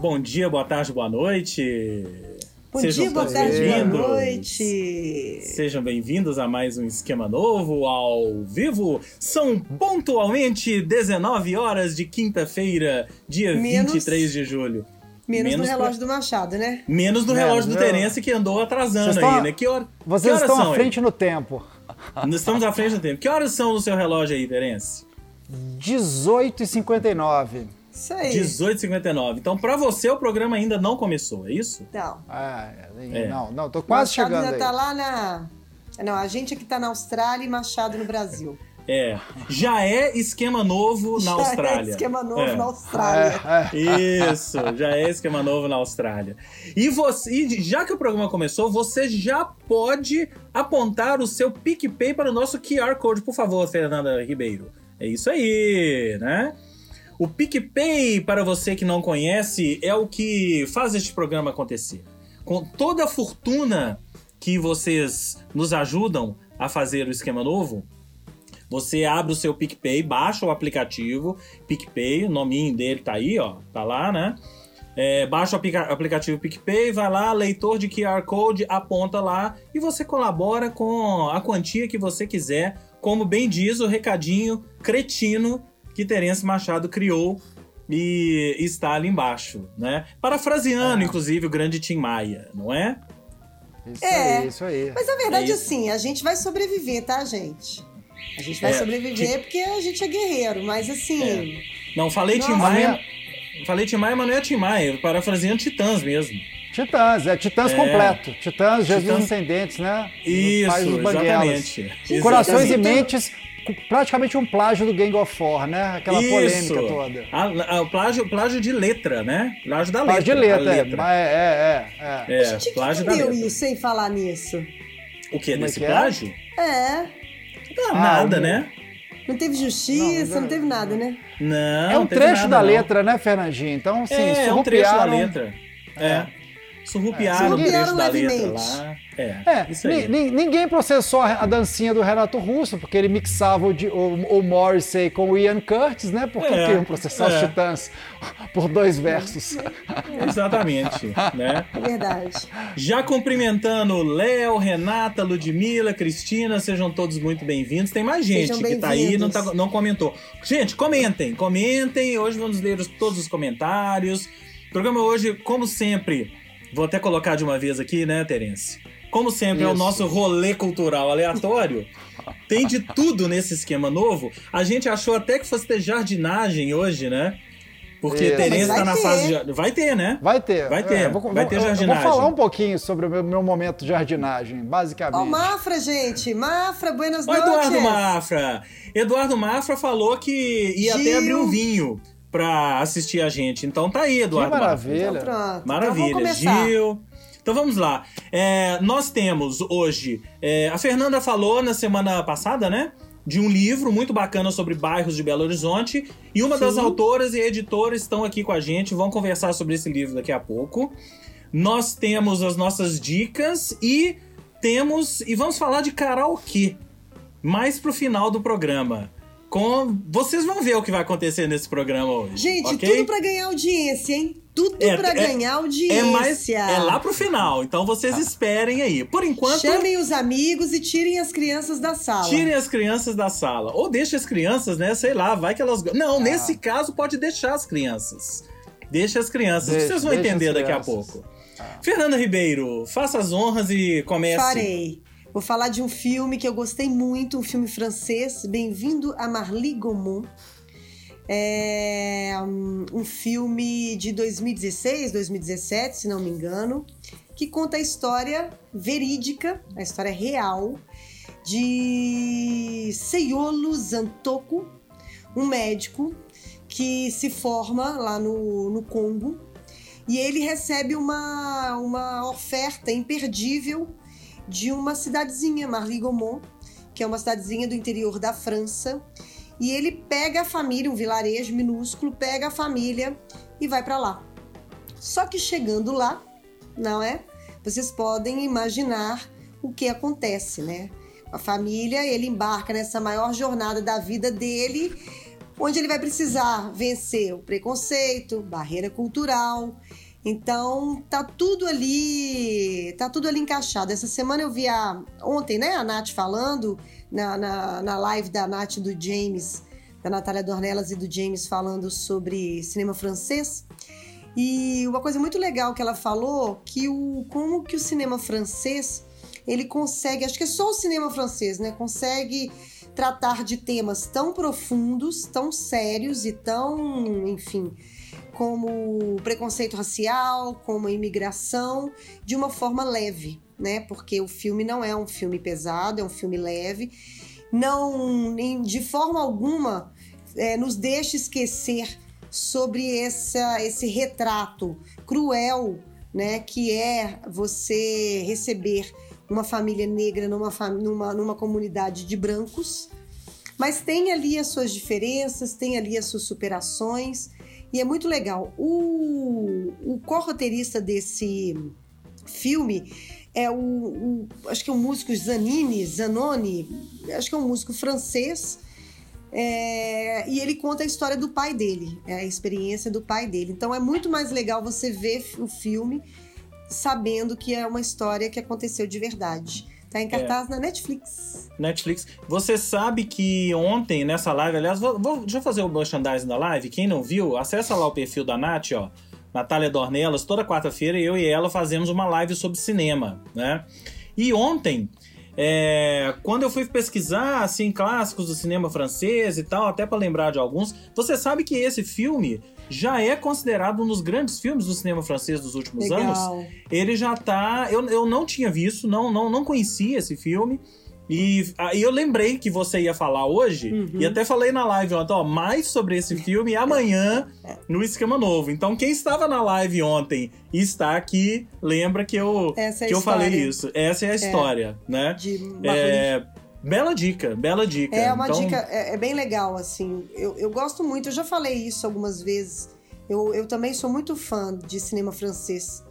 bom dia, boa tarde, boa noite. Bom Sejam dia, boa tarde, boa noite. Sejam bem-vindos a mais um Esquema Novo ao vivo. São pontualmente 19 horas de quinta-feira, dia Menos... 23 de julho. Menos, Menos no relógio pra... do Machado, né? Menos no Menos, relógio do Terence que andou atrasando vocês aí, né? Que hora, Vocês que estão à frente aí? no tempo. Estamos à frente no tempo. Que horas são no seu relógio aí, Terence? 18h59. Isso aí. 18h59. Então, pra você, o programa ainda não começou, é isso? Não. Ah, é. Não, não, tô quase Machado chegando. ainda aí. tá lá na. Não, a gente aqui tá na Austrália e Machado no Brasil. É. Já é esquema novo na já é Austrália. É esquema novo é. na Austrália. É, é. Isso, já é esquema novo na Austrália. E você, já que o programa começou, você já pode apontar o seu PicPay para o nosso QR Code, por favor, Fernanda Ribeiro. É isso aí, né? O PicPay, para você que não conhece, é o que faz este programa acontecer. Com toda a fortuna que vocês nos ajudam a fazer o esquema novo, você abre o seu PicPay, baixa o aplicativo PicPay, o nominho dele tá aí, ó, tá lá, né? É, baixa o aplicativo PicPay, vai lá, leitor de QR Code, aponta lá e você colabora com a quantia que você quiser, como bem diz o recadinho cretino que Terence Machado criou e está ali embaixo, né? Parafraseando, é. inclusive, o grande Tim Maia, não é? Isso é, aí, isso aí. Mas a verdade é assim, a gente vai sobreviver, tá, gente? A gente vai é, sobreviver porque a gente é guerreiro, mas assim. É. Não, falei Tim Maia. Falei Tim Maia, mas não é Tim Maia, parafraseando Titãs mesmo. Titãs, é Titãs é. completo. Titãs, Jesus Titãs... Ascendentes, né? Isso, exatamente. Corações e mentes praticamente um plágio do Gang of Four, né? Aquela Isso. polêmica toda. A, a, o plágio, plágio de letra, né? Plágio da plágio letra. Plágio de letra, é, é, é, é. é. Gente plágio entendeu isso sem falar nisso. O que? Desse é plágio? É. Não, ah, nada, né? Não teve justiça, não, não, teve nada, né? Não. É um trecho nada, da não. letra, né, Fernandinho? Então, assim, é, é um trecho da letra. É. é. Surrupiaram, é. o trecho da letra lá. É, é isso aí. Ninguém processou a dancinha do Renato Russo, porque ele mixava o, o, o Morrissey com o Ian Curtis, né? Por que é, iam processar é. os Titãs por dois versos? Exatamente, né? É verdade. Já cumprimentando Léo, Renata, Ludmila, Cristina, sejam todos muito bem-vindos. Tem mais gente que tá aí e não, tá, não comentou. Gente, comentem, comentem. Hoje vamos ler os, todos os comentários. O programa hoje, como sempre, vou até colocar de uma vez aqui, né, Terence? Como sempre, Isso. é o nosso rolê cultural aleatório. Tem de tudo nesse esquema novo. A gente achou até que fosse ter jardinagem hoje, né? Porque Isso. Tereza tá na ter. fase de... Vai ter, né? Vai ter. Vai ter. É, vou, vai ter jardinagem. vou falar um pouquinho sobre o meu, meu momento de jardinagem, basicamente. Ó, oh, Mafra, gente. Mafra, buenas noites. Eduardo Mafra. Eduardo Mafra falou que ia Gil. até abrir um vinho pra assistir a gente. Então tá aí, Eduardo. Que maravilha. Então, pronto. Então maravilha. Então, Gil. Então vamos lá. É, nós temos hoje. É, a Fernanda falou na semana passada, né? De um livro muito bacana sobre bairros de Belo Horizonte. E uma Sim. das autoras e editoras estão aqui com a gente. Vão conversar sobre esse livro daqui a pouco. Nós temos as nossas dicas e temos. E vamos falar de karaokê. Mais pro final do programa. Com... Vocês vão ver o que vai acontecer nesse programa hoje. Gente, okay? tudo para ganhar audiência, hein? Tudo é, pra é, ganhar audiência. É, mais, é lá pro final, então vocês esperem aí. Por enquanto. Chamem os amigos e tirem as crianças da sala. Tirem as crianças da sala. Ou deixem as crianças, né? Sei lá, vai que elas. Não, ah. nesse caso pode deixar as crianças. Deixa as crianças. Deixa, vocês vão entender daqui a pouco. Ah. Fernanda Ribeiro, faça as honras e comece. Farei. Vou falar de um filme que eu gostei muito, um filme francês, Bem-vindo a Marly Gaumont. É um filme de 2016, 2017, se não me engano, que conta a história verídica, a história real de Seiolo Zantoko, um médico que se forma lá no, no Congo e ele recebe uma, uma oferta imperdível de uma cidadezinha, Marly-Gaumont, que é uma cidadezinha do interior da França, e ele pega a família, um vilarejo minúsculo, pega a família e vai para lá. Só que chegando lá, não é? Vocês podem imaginar o que acontece, né? A família, ele embarca nessa maior jornada da vida dele onde ele vai precisar vencer o preconceito, barreira cultural. Então, tá tudo ali, tá tudo ali encaixado. Essa semana eu vi a, ontem, né, a Nath falando, na, na, na live da Nath do James, da Natália Dornelas e do James falando sobre cinema francês. E uma coisa muito legal que ela falou, que o como que o cinema francês, ele consegue, acho que é só o cinema francês, né, consegue tratar de temas tão profundos, tão sérios e tão, enfim, como preconceito racial, como imigração, de uma forma leve, né? Porque o filme não é um filme pesado, é um filme leve. Não, de forma alguma, é, nos deixa esquecer sobre essa, esse retrato cruel, né? Que é você receber uma família negra numa, numa, numa comunidade de brancos, mas tem ali as suas diferenças, tem ali as suas superações, e é muito legal. O, o co-roteirista desse filme é o, o, acho que é um músico Zanini, Zanoni, acho que é um músico francês, é, e ele conta a história do pai dele, é a experiência do pai dele. Então é muito mais legal você ver o filme sabendo que é uma história que aconteceu de verdade. Tá em cartaz é. na Netflix. Netflix. Você sabe que ontem, nessa live, aliás, vou, vou, deixa eu fazer o merchandising da live. Quem não viu, acessa lá o perfil da Nath, ó. Natália Dornelas, toda quarta-feira eu e ela fazemos uma live sobre cinema, né? E ontem, é, quando eu fui pesquisar, assim, clássicos do cinema francês e tal, até para lembrar de alguns, você sabe que esse filme já é considerado um dos grandes filmes do cinema francês dos últimos Legal. anos. Ele já tá. Eu, eu não tinha visto, não, não, não conhecia esse filme. E aí eu lembrei que você ia falar hoje, uhum. e até falei na live ontem, ó, mais sobre esse filme amanhã no Esquema Novo. Então, quem estava na live ontem e está aqui, lembra que eu, é que eu falei isso. Essa é a é. história, é. né? É, Bela dica, bela dica. É uma então... dica, é, é, bem legal, assim. Eu, eu gosto muito, eu já falei isso algumas vezes. Eu, eu também sou muito fã de cinema francês.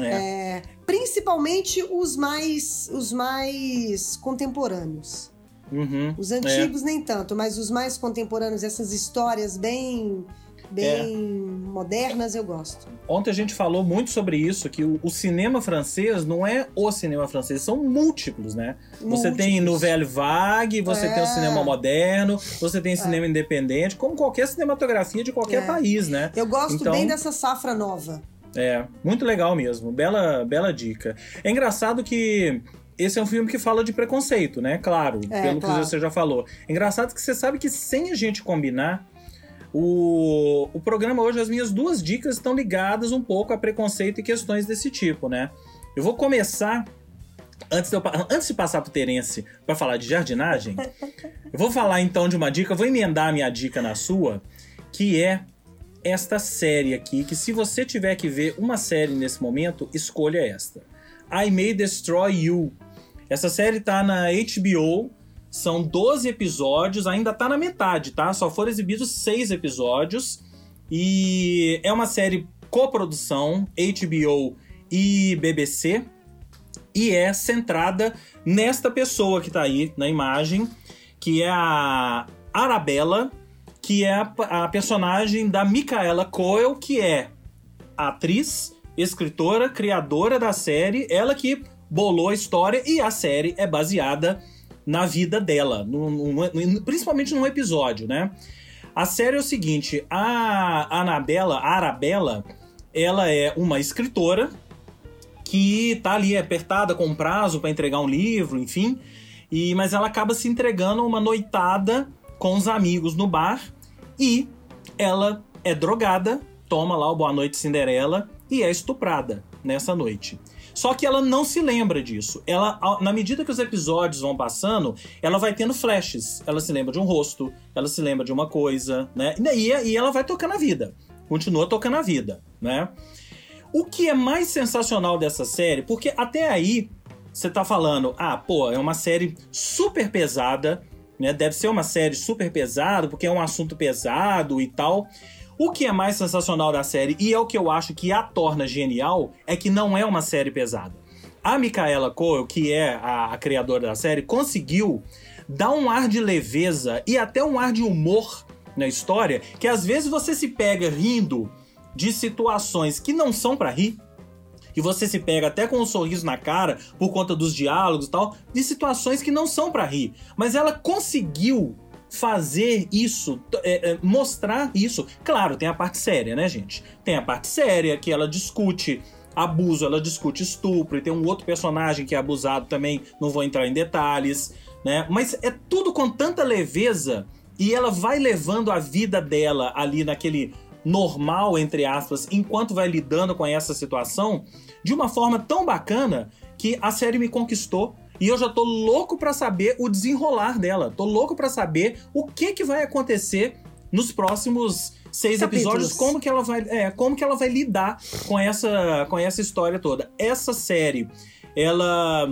É. É, principalmente os mais, os mais contemporâneos. Uhum, os antigos é. nem tanto, mas os mais contemporâneos, essas histórias bem bem é. modernas, eu gosto. Ontem a gente falou muito sobre isso, que o, o, cinema francês não é o cinema francês, são múltiplos, né? Múltiplos. Você tem Nouvelle Vague, você é. tem o cinema moderno, você tem cinema é. independente, como qualquer cinematografia de qualquer é. país, né? Eu gosto então, bem dessa safra nova. É, muito legal mesmo. Bela, bela dica. É engraçado que esse é um filme que fala de preconceito, né? Claro, é, pelo claro. que você já falou. É engraçado que você sabe que sem a gente combinar, o, o programa hoje, as minhas duas dicas estão ligadas um pouco a preconceito e questões desse tipo, né? Eu vou começar Antes de, eu, antes de passar pro Terence para falar de jardinagem, eu vou falar então de uma dica, vou emendar a minha dica na sua, que é esta série aqui, que se você tiver que ver uma série nesse momento, escolha esta. I May Destroy You. Essa série tá na HBO, são 12 episódios, ainda tá na metade, tá? Só foram exibidos 6 episódios. E é uma série coprodução HBO e BBC. E é centrada nesta pessoa que tá aí na imagem, que é a Arabella, que é a, a personagem da Micaela Coel, que é atriz, escritora, criadora da série, ela que bolou a história e a série é baseada na vida dela, no, no, principalmente num episódio, né? A série é o seguinte: a Anabela, a Arabella, ela é uma escritora que tá ali apertada com prazo para entregar um livro, enfim, e mas ela acaba se entregando uma noitada com os amigos no bar e ela é drogada, toma lá o Boa Noite Cinderela e é estuprada nessa noite. Só que ela não se lembra disso. Ela, na medida que os episódios vão passando, ela vai tendo flashes. Ela se lembra de um rosto, ela se lembra de uma coisa, né? E, e ela vai tocando a vida. Continua tocando a vida, né? O que é mais sensacional dessa série, porque até aí você tá falando, ah, pô, é uma série super pesada, né? Deve ser uma série super pesada, porque é um assunto pesado e tal. O que é mais sensacional da série, e é o que eu acho que a torna genial, é que não é uma série pesada. A Micaela Coel, que é a, a criadora da série, conseguiu dar um ar de leveza e até um ar de humor na história que às vezes você se pega rindo de situações que não são para rir. E você se pega até com um sorriso na cara por conta dos diálogos e tal, de situações que não são para rir. Mas ela conseguiu fazer isso, é, é, mostrar isso. Claro, tem a parte séria, né, gente? Tem a parte séria que ela discute abuso, ela discute estupro, e tem um outro personagem que é abusado também, não vou entrar em detalhes, né? Mas é tudo com tanta leveza e ela vai levando a vida dela ali naquele normal, entre aspas, enquanto vai lidando com essa situação, de uma forma tão bacana que a série me conquistou. E eu já tô louco para saber o desenrolar dela. Tô louco para saber o que que vai acontecer nos próximos seis Capítulos. episódios, como que ela vai, é, como que ela vai lidar com essa, com essa história toda. Essa série, ela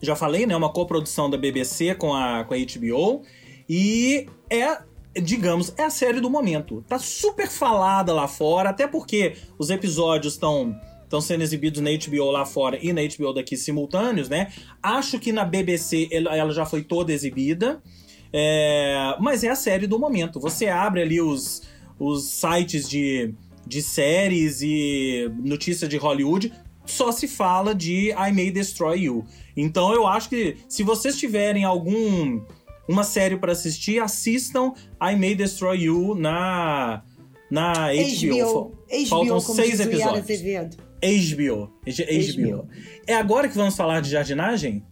já falei, né, uma coprodução da BBC com a com a HBO e é digamos, é a série do momento. Tá super falada lá fora, até porque os episódios estão estão sendo exibidos na HBO lá fora e na HBO daqui simultâneos, né? Acho que na BBC ela já foi toda exibida. É, mas é a série do momento. Você abre ali os, os sites de, de séries e notícias de Hollywood, só se fala de I May Destroy You. Então eu acho que se vocês tiverem algum uma série para assistir, assistam I May Destroy You na na HBO. HBO Faltam seis episódios. HBO. HBO. É agora que vamos falar de jardinagem?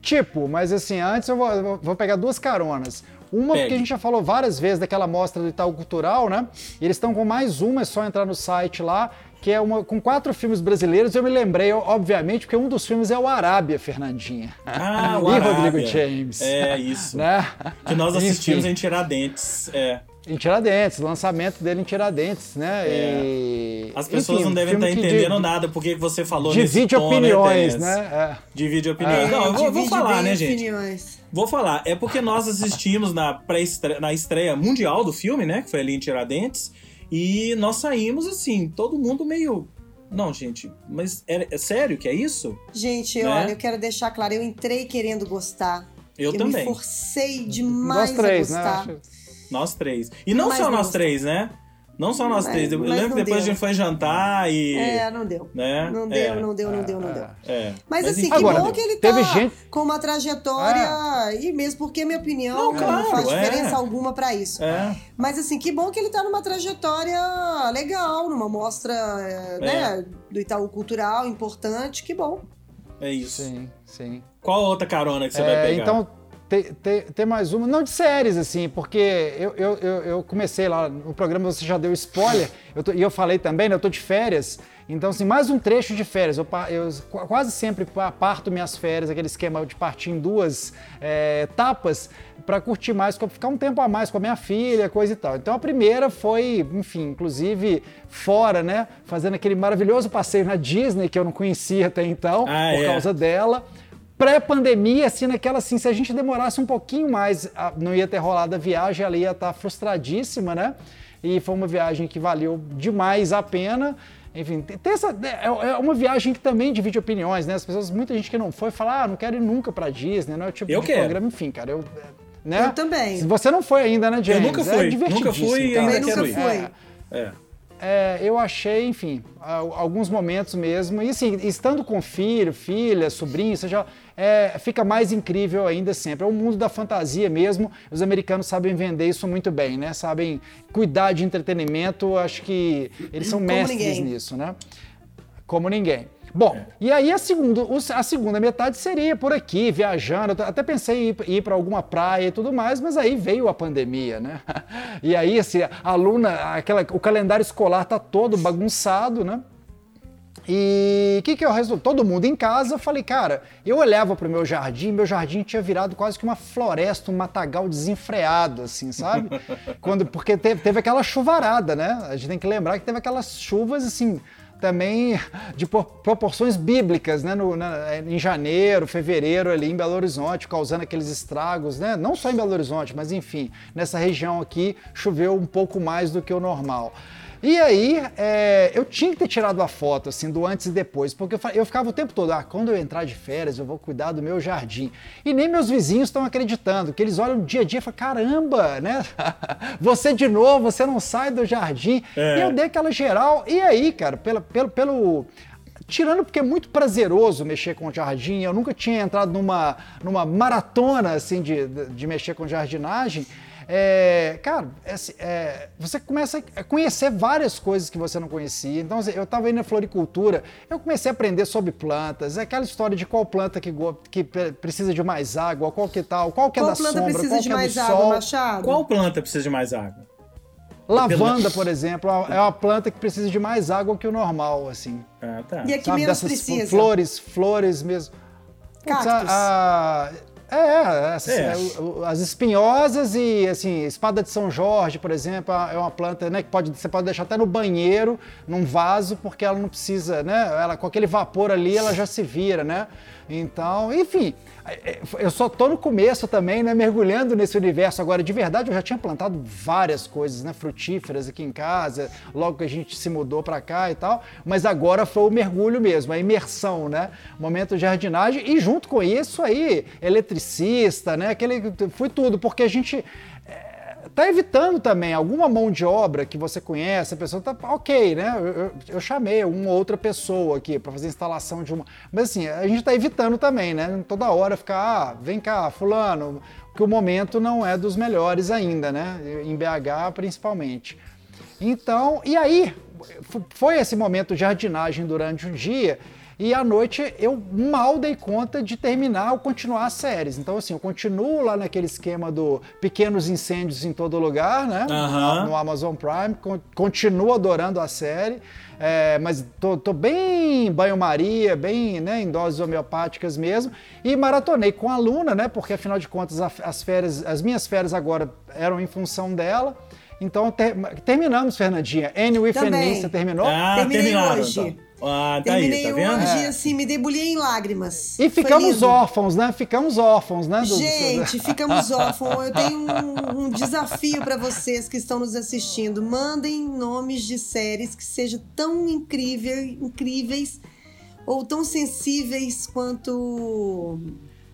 Tipo, mas assim, antes eu vou, vou pegar duas caronas. Uma, Pegue. porque a gente já falou várias vezes daquela mostra do Itaú Cultural, né? E eles estão com mais uma, é só entrar no site lá, que é uma com quatro filmes brasileiros. Eu me lembrei, obviamente, porque um dos filmes é o Arábia, Fernandinha. Ah, o e Arábia. Rodrigo James. É, isso. né? Que nós assistimos Enfim. em Tiradentes. É. Em Tiradentes, lançamento dele em Tiradentes, né? É. E... As pessoas Enfim, não devem estar entendendo de... nada porque você falou Divide tom, opiniões, né? né? É. Divide opiniões. É. Não, eu vou, vou falar, né, gente? Opiniões. Vou falar. É porque nós assistimos na, pré-estreia, na estreia mundial do filme, né? Que foi ali em Tiradentes. E nós saímos assim, todo mundo meio. Não, gente, mas é, é sério que é isso? Gente, né? olha, eu quero deixar claro, eu entrei querendo gostar. Eu, eu também. me forcei demais nós três, a né? gostar. Né? Nós três. E não só nós três, né? Não só nós mas, três. Eu lembro que depois deu. a gente foi jantar e. É, não deu. Né? Não deu, é. não deu, não deu, não deu. É. Mas, mas assim, que agora, bom que ele tá gente... com uma trajetória. Ah. E mesmo porque minha opinião não, claro, não faz é. diferença alguma para isso. É. Mas assim, que bom que ele tá numa trajetória legal, numa mostra é, né, do Itaú Cultural importante. Que bom. É isso. Sim, sim. Qual outra carona que você vai pegar? Então ter, ter, ter, mais uma, não de séries, assim, porque eu, eu, eu, eu comecei lá no programa, você já deu spoiler, eu tô, e eu falei também, né, eu tô de férias, então, assim, mais um trecho de férias. Eu, eu quase sempre parto minhas férias, aquele esquema de partir em duas é, etapas, para curtir mais, ficar um tempo a mais com a minha filha, coisa e tal. Então, a primeira foi, enfim, inclusive fora, né, fazendo aquele maravilhoso passeio na Disney, que eu não conhecia até então, ah, por é. causa dela pré-pandemia, assim, naquela assim, se a gente demorasse um pouquinho mais, não ia ter rolado a viagem, ela ia estar frustradíssima, né? E foi uma viagem que valeu demais a pena. Enfim, tem essa, é, é uma viagem que também divide opiniões, né? As pessoas, muita gente que não foi, fala, ah, não quero ir nunca pra Disney, não é o tipo eu de quero. programa, enfim, cara, eu... Né? Eu também. Se você não foi ainda, né, James? Eu nunca fui, é nunca fui e também nunca fui. É. é é, eu achei, enfim, alguns momentos mesmo. E assim, estando com filho, filha, sobrinho, seja, é, fica mais incrível ainda sempre. É o mundo da fantasia mesmo. Os americanos sabem vender isso muito bem, né? Sabem cuidar de entretenimento. Acho que eles são Como mestres ninguém. nisso, né? Como ninguém. Bom, é. e aí a segunda, a segunda metade seria por aqui, viajando. Até pensei em ir, para alguma praia e tudo mais, mas aí veio a pandemia, né? E aí, assim, a aluna, aquela, o calendário escolar tá todo bagunçado, né? E o que, que eu resolvi? Todo mundo em casa, eu falei, cara, eu olhava para o meu jardim, meu jardim tinha virado quase que uma floresta, um matagal desenfreado, assim, sabe? Quando, porque teve, teve aquela chuvarada, né? A gente tem que lembrar que teve aquelas chuvas, assim, também de proporções bíblicas, né? No, na, em janeiro, fevereiro, ali em Belo Horizonte, causando aqueles estragos, né? Não só em Belo Horizonte, mas enfim, nessa região aqui choveu um pouco mais do que o normal. E aí, é, eu tinha que ter tirado a foto, assim, do antes e depois, porque eu, eu, ficava o tempo todo, ah, quando eu entrar de férias, eu vou cuidar do meu jardim. E nem meus vizinhos estão acreditando, que eles olham dia a dia e falam, caramba, né? você de novo, você não sai do jardim. É. E eu dei aquela geral, e aí, cara, pelo, pelo, pelo Tirando porque é muito prazeroso mexer com jardim, eu nunca tinha entrado numa, numa maratona assim de, de mexer com jardinagem. É, cara, é, é, você começa a conhecer várias coisas que você não conhecia. Então, assim, eu estava indo na floricultura, eu comecei a aprender sobre plantas, aquela história de qual planta que, que precisa de mais água, qual que tal, qual que é da sombra, qual que é do mais água, sol. Machado? Qual planta precisa de mais água? Lavanda, por exemplo, é uma planta que precisa de mais água que o normal, assim. Ah, tá. E a que Sabe, menos precisa? Flores, flores mesmo. Cactos. a, é, é, as, é. as, espinhosas e assim, espada de São Jorge, por exemplo, é uma planta né, que pode, você pode deixar até no banheiro, num vaso, porque ela não precisa, né? Ela, com aquele vapor ali, ela já se vira, né? Então, enfim, eu só tô no começo também, né, mergulhando nesse universo. Agora, de verdade, eu já tinha plantado várias coisas, né, frutíferas aqui em casa, logo que a gente se mudou para cá e tal, mas agora foi o mergulho mesmo, a imersão, né, momento de jardinagem e junto com isso aí, eletricista, né, aquele, foi tudo, porque a gente tá evitando também alguma mão de obra que você conhece, a pessoa tá ok, né? Eu, eu, eu chamei uma outra pessoa aqui para fazer instalação de uma. Mas assim, a gente tá evitando também, né? Toda hora ficar, ah, vem cá, fulano, que o momento não é dos melhores ainda, né? Em BH principalmente. Então, e aí, foi esse momento de jardinagem durante o dia e à noite eu mal dei conta de terminar ou continuar as séries. Então, assim, eu continuo lá naquele esquema do pequenos incêndios em todo lugar, né? Uhum. No Amazon Prime, continuo adorando a série. É, mas tô, tô bem banho-maria, bem né, em doses homeopáticas mesmo, e maratonei com a Luna, né? Porque afinal de contas as férias, as minhas férias agora eram em função dela. Então ter, terminamos, Fernandinha. Annie with Também. você terminou? Ah, Terminei hoje. Então. Ah, tá Terminei aí, tá vendo? hoje, é. assim, me debulhei em lágrimas. E ficamos órfãos, né? Ficamos órfãos, né? Do... Gente, ficamos órfãos. Eu tenho um, um desafio para vocês que estão nos assistindo. Mandem nomes de séries que sejam tão incrível, incríveis ou tão sensíveis quanto...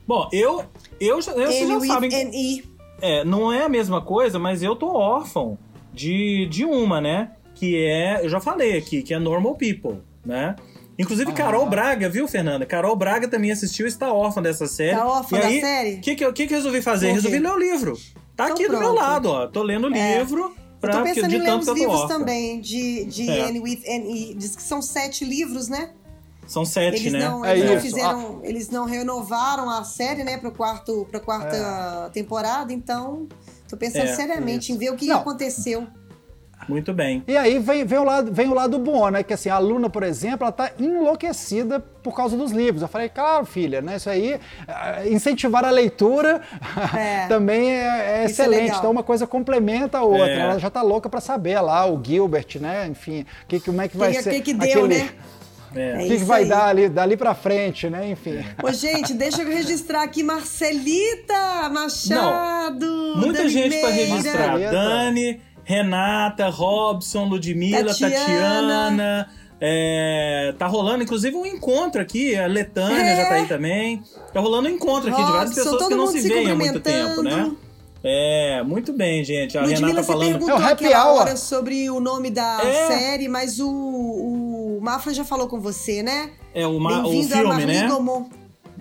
Bom, eu... eu, eu vocês já sabem... É, não é a mesma coisa, mas eu tô órfão de, de uma, né? Que é... Eu já falei aqui, que é Normal People né? Inclusive, ah. Carol Braga, viu, Fernanda? Carol Braga também assistiu e está órfã dessa série. Está órfã e da aí, série? O que, que, que, que resolvi fazer? Resolvi ler o livro. Tá então aqui pronto. do meu lado, ó. Tô lendo o é. livro. Pra, eu tô pensando em ler os livros também, de, de é. Anne with Annie. Diz que são sete livros, né? São sete, eles né? Não, é eles, não fizeram, eles não renovaram a série, né, para quarto, pra quarta é. temporada, então tô pensando é, seriamente em ver o que não. aconteceu. Muito bem. E aí vem, vem, o lado, vem o lado bom, né? Que assim, a aluna, por exemplo, ela tá enlouquecida por causa dos livros. Eu falei, claro, filha, né? Isso aí, eh, incentivar a leitura é. também é, é excelente. É então uma coisa complementa a outra. É. Ela já tá louca para saber lá, o Gilbert, né? Enfim, que, como é que vai que, ser. Que, que deu, aquele... né? É. O que, que, vai aí. dar ali, dali pra frente, né? Enfim. Ô, gente, deixa eu registrar aqui Marcelita Machado. Não, muita gente para registrar. Dani, Renata, Robson, Ludmilla, Tatiana. Tatiana é, tá rolando, inclusive, um encontro aqui. A Letânia é. já tá aí também. Tá rolando um encontro aqui Robson, de várias pessoas que não se, se veem há muito tempo, né? É, muito bem, gente. A Ludmilla, Renata falando. Você perguntou é aquela hora sobre o nome da é. série, mas o, o Mafra já falou com você, né? É, o, Ma o filme, né? Gomon.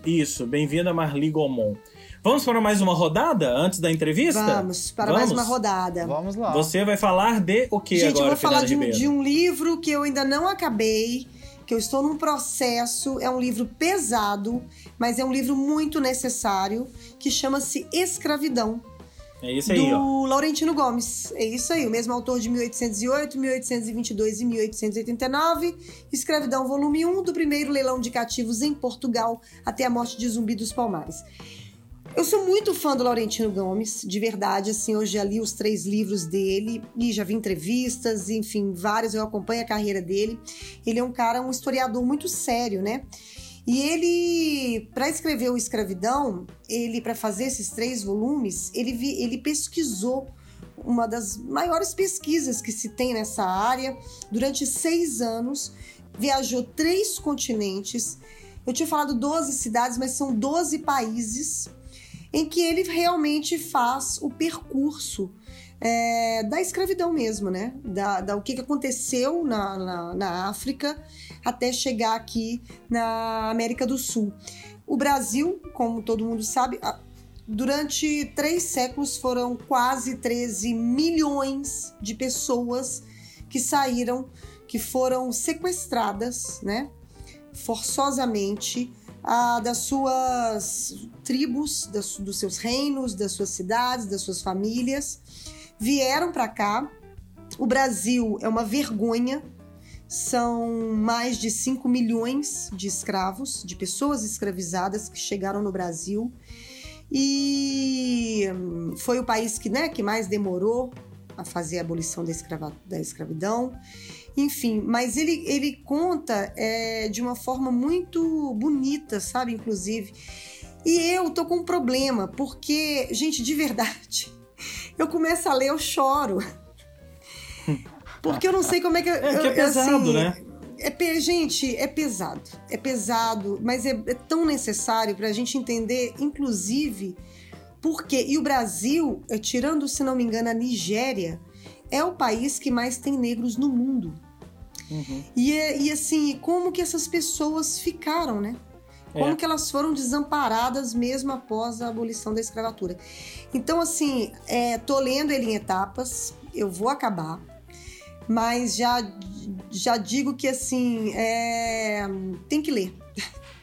Isso, bem-vindo a Marli Gomon. Vamos para mais uma rodada antes da entrevista? Vamos, para Vamos? mais uma rodada. Vamos lá. Você vai falar de o que Gente, agora, eu vou falar de um, de um livro que eu ainda não acabei, que eu estou num processo. É um livro pesado, mas é um livro muito necessário, que chama-se Escravidão. É isso aí, do ó. Laurentino Gomes. É isso aí, o mesmo autor de 1808, 1822 e 1889. Escravidão, volume 1 do primeiro leilão de cativos em Portugal até a morte de Zumbi dos Palmares. Eu sou muito fã do Laurentino Gomes, de verdade, assim, eu já li os três livros dele e já vi entrevistas, enfim, várias, eu acompanho a carreira dele. Ele é um cara, um historiador muito sério, né? E ele, para escrever o Escravidão, ele para fazer esses três volumes, ele, ele pesquisou uma das maiores pesquisas que se tem nessa área. Durante seis anos, viajou três continentes. Eu tinha falado 12 cidades, mas são 12 países em que ele realmente faz o percurso é, da escravidão mesmo, né? Da, da o que, aconteceu na, na, na, África até chegar aqui na América do Sul. O Brasil, como todo mundo sabe, durante três séculos foram quase 13 milhões de pessoas que saíram, que foram sequestradas, né? Forçosamente ah, das suas tribos, das, dos seus reinos, das suas cidades, das suas famílias, vieram para cá. O Brasil é uma vergonha. São mais de 5 milhões de escravos, de pessoas escravizadas que chegaram no Brasil. E foi o país que, né, que mais demorou a fazer a abolição da, escrava, da escravidão. Enfim, mas ele, ele conta é, de uma forma muito bonita, sabe? Inclusive. E eu tô com um problema, porque, gente, de verdade, eu começo a ler, eu choro. Porque eu não sei como é que. É, que é pesado, assim, né? É, gente, é pesado. É pesado, mas é, é tão necessário para a gente entender, inclusive, porque. E o Brasil, é, tirando, se não me engano, a Nigéria, é o país que mais tem negros no mundo. Uhum. E, e assim, como que essas pessoas ficaram, né? Como é. que elas foram desamparadas mesmo após a abolição da escravatura. Então, assim, é, tô lendo ele em etapas, eu vou acabar, mas já, já digo que, assim, é, tem que ler.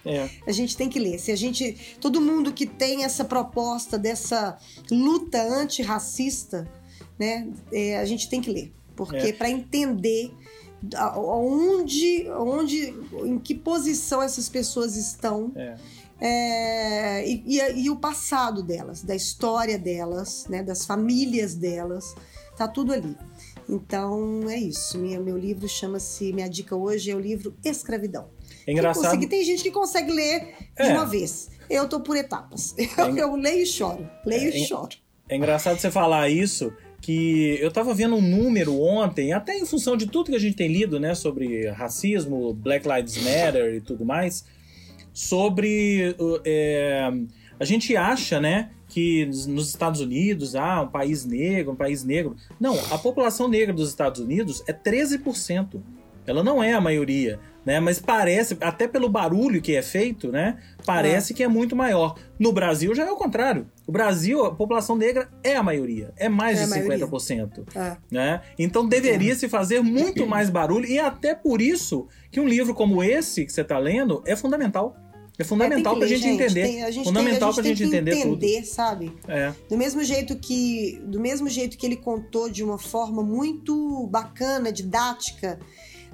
É. A gente tem que ler. Se a gente. Todo mundo que tem essa proposta dessa luta antirracista, né? É, a gente tem que ler. Porque é. para entender onde, onde, em que posição essas pessoas estão. É. É, e, e, e, o passado delas, da história delas, né, das famílias delas, tá tudo ali. Então é isso. Minha, meu livro chama-se. Minha dica hoje é o livro Escravidão. É engraçado. Consegui, tem gente que consegue ler é. de uma vez. Eu tô por etapas. Eu, é eu leio e choro. Leio e é, choro. É engraçado você falar isso, que eu estava vendo um número ontem, até em função de tudo que a gente tem lido, né, sobre racismo, Black Lives Matter e tudo mais, sobre é, a gente acha, né, que nos Estados Unidos, ah, um país negro, um país negro. Não, a população negra dos Estados Unidos é 13%. Ela não é a maioria né? Mas parece, até pelo barulho que é feito, né? Parece é. que é muito maior. No Brasil já é o contrário. O Brasil, a população negra é a maioria, é mais é de 50%. É. Né? Então deveria se fazer muito mais barulho, e até por isso que um livro como esse que você está lendo é fundamental. É fundamental é, para a gente entender. Tem, a gente fundamental para a gente entender, entender tudo. sabe? É. Do mesmo jeito que, do mesmo jeito que ele contou de uma forma muito bacana, didática,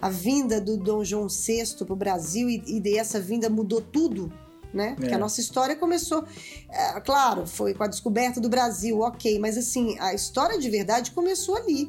a vinda do Dom João VI para o Brasil e, e essa vinda mudou tudo, né? Porque a é. nossa história começou, é, claro, foi com a descoberta do Brasil, ok, mas assim, a história de verdade começou ali.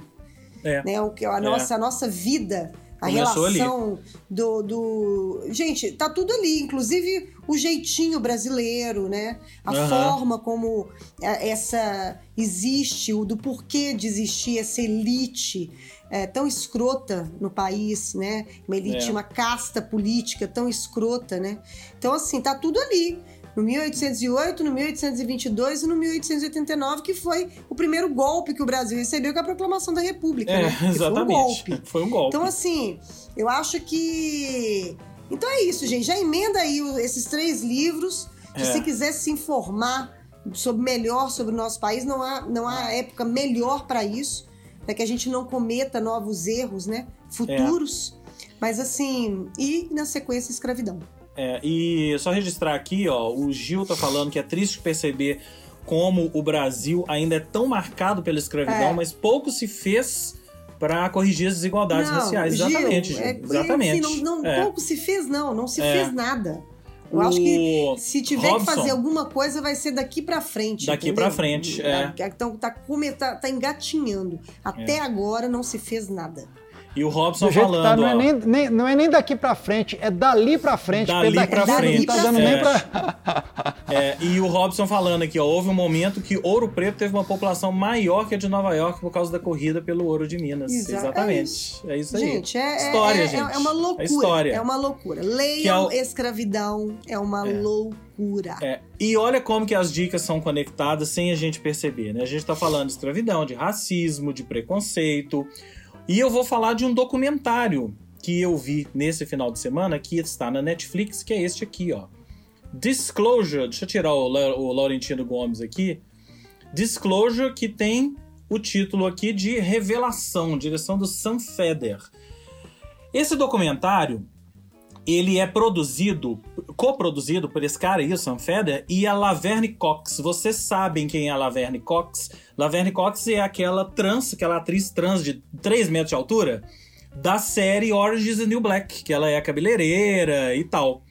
É. Né? O que a é. nossa, a nossa vida, a começou relação ali. do, do. Gente, tá tudo ali, inclusive o jeitinho brasileiro, né? A uhum. forma como é, essa existe, o do porquê de existir essa elite é, tão escrota no país, né? Uma elite, é. uma casta política tão escrota, né? Então, assim, tá tudo ali. No 1808, no 1822 e no 1889, que foi o primeiro golpe que o Brasil recebeu, que é a proclamação da República. É, né? exatamente. Foi um golpe. Foi um golpe. Então, assim, eu acho que. Então é isso, gente. Já emenda aí esses três livros. Se é. você quiser se informar sobre melhor sobre o nosso país, não há, não há época melhor para isso para que a gente não cometa novos erros, né? Futuros. É. Mas assim, e na sequência, escravidão. É, e só registrar aqui, ó, o Gil tá falando que é triste perceber como o Brasil ainda é tão marcado pela escravidão, é. mas pouco se fez para corrigir as desigualdades não, raciais. Exatamente, Gil. É, exatamente. Assim, não, não é. pouco se fez, não, não se é. fez nada. Eu o acho que se tiver Robson, que fazer alguma coisa, vai ser daqui para frente. Daqui para frente, é. Então tá, tá, tá engatinhando. Até é. agora não se fez nada. E o Robson falando. Tá, não, é nem, nem, não é nem daqui pra frente, é dali pra frente. Dali pra frente. Não tá dando é. nem pra. É, e o Robson falando aqui, ó, houve um momento que Ouro Preto teve uma população maior que a de Nova York por causa da corrida pelo ouro de Minas. Exatamente. É isso, aí. Gente, é, história, é, é, gente. é uma loucura. É história. É uma loucura. Leiam é o- escravidão, é uma É. loucura. É, e olha como que as dicas são conectadas sem a gente perceber, né? A gente tá falando de escravidão, de racismo, de preconceito. E eu vou falar de um documentário que eu vi nesse final de semana, que está na Netflix, que é este aqui, ó. Disclosure, deixa eu tirar o, o Laurentino Gomes aqui. Disclosure, que tem o título aqui de Revelação, direção do Sam Feder. Esse documentário, ele é produzido, coproduzido por esse cara aí, o Sam Feder, e a Laverne Cox. Vocês sabem quem é a Laverne Cox? Laverne Cox é aquela trans, aquela atriz trans de 3 metros de altura, da série Orange is the New Black, que ela é cabeleireira e tal.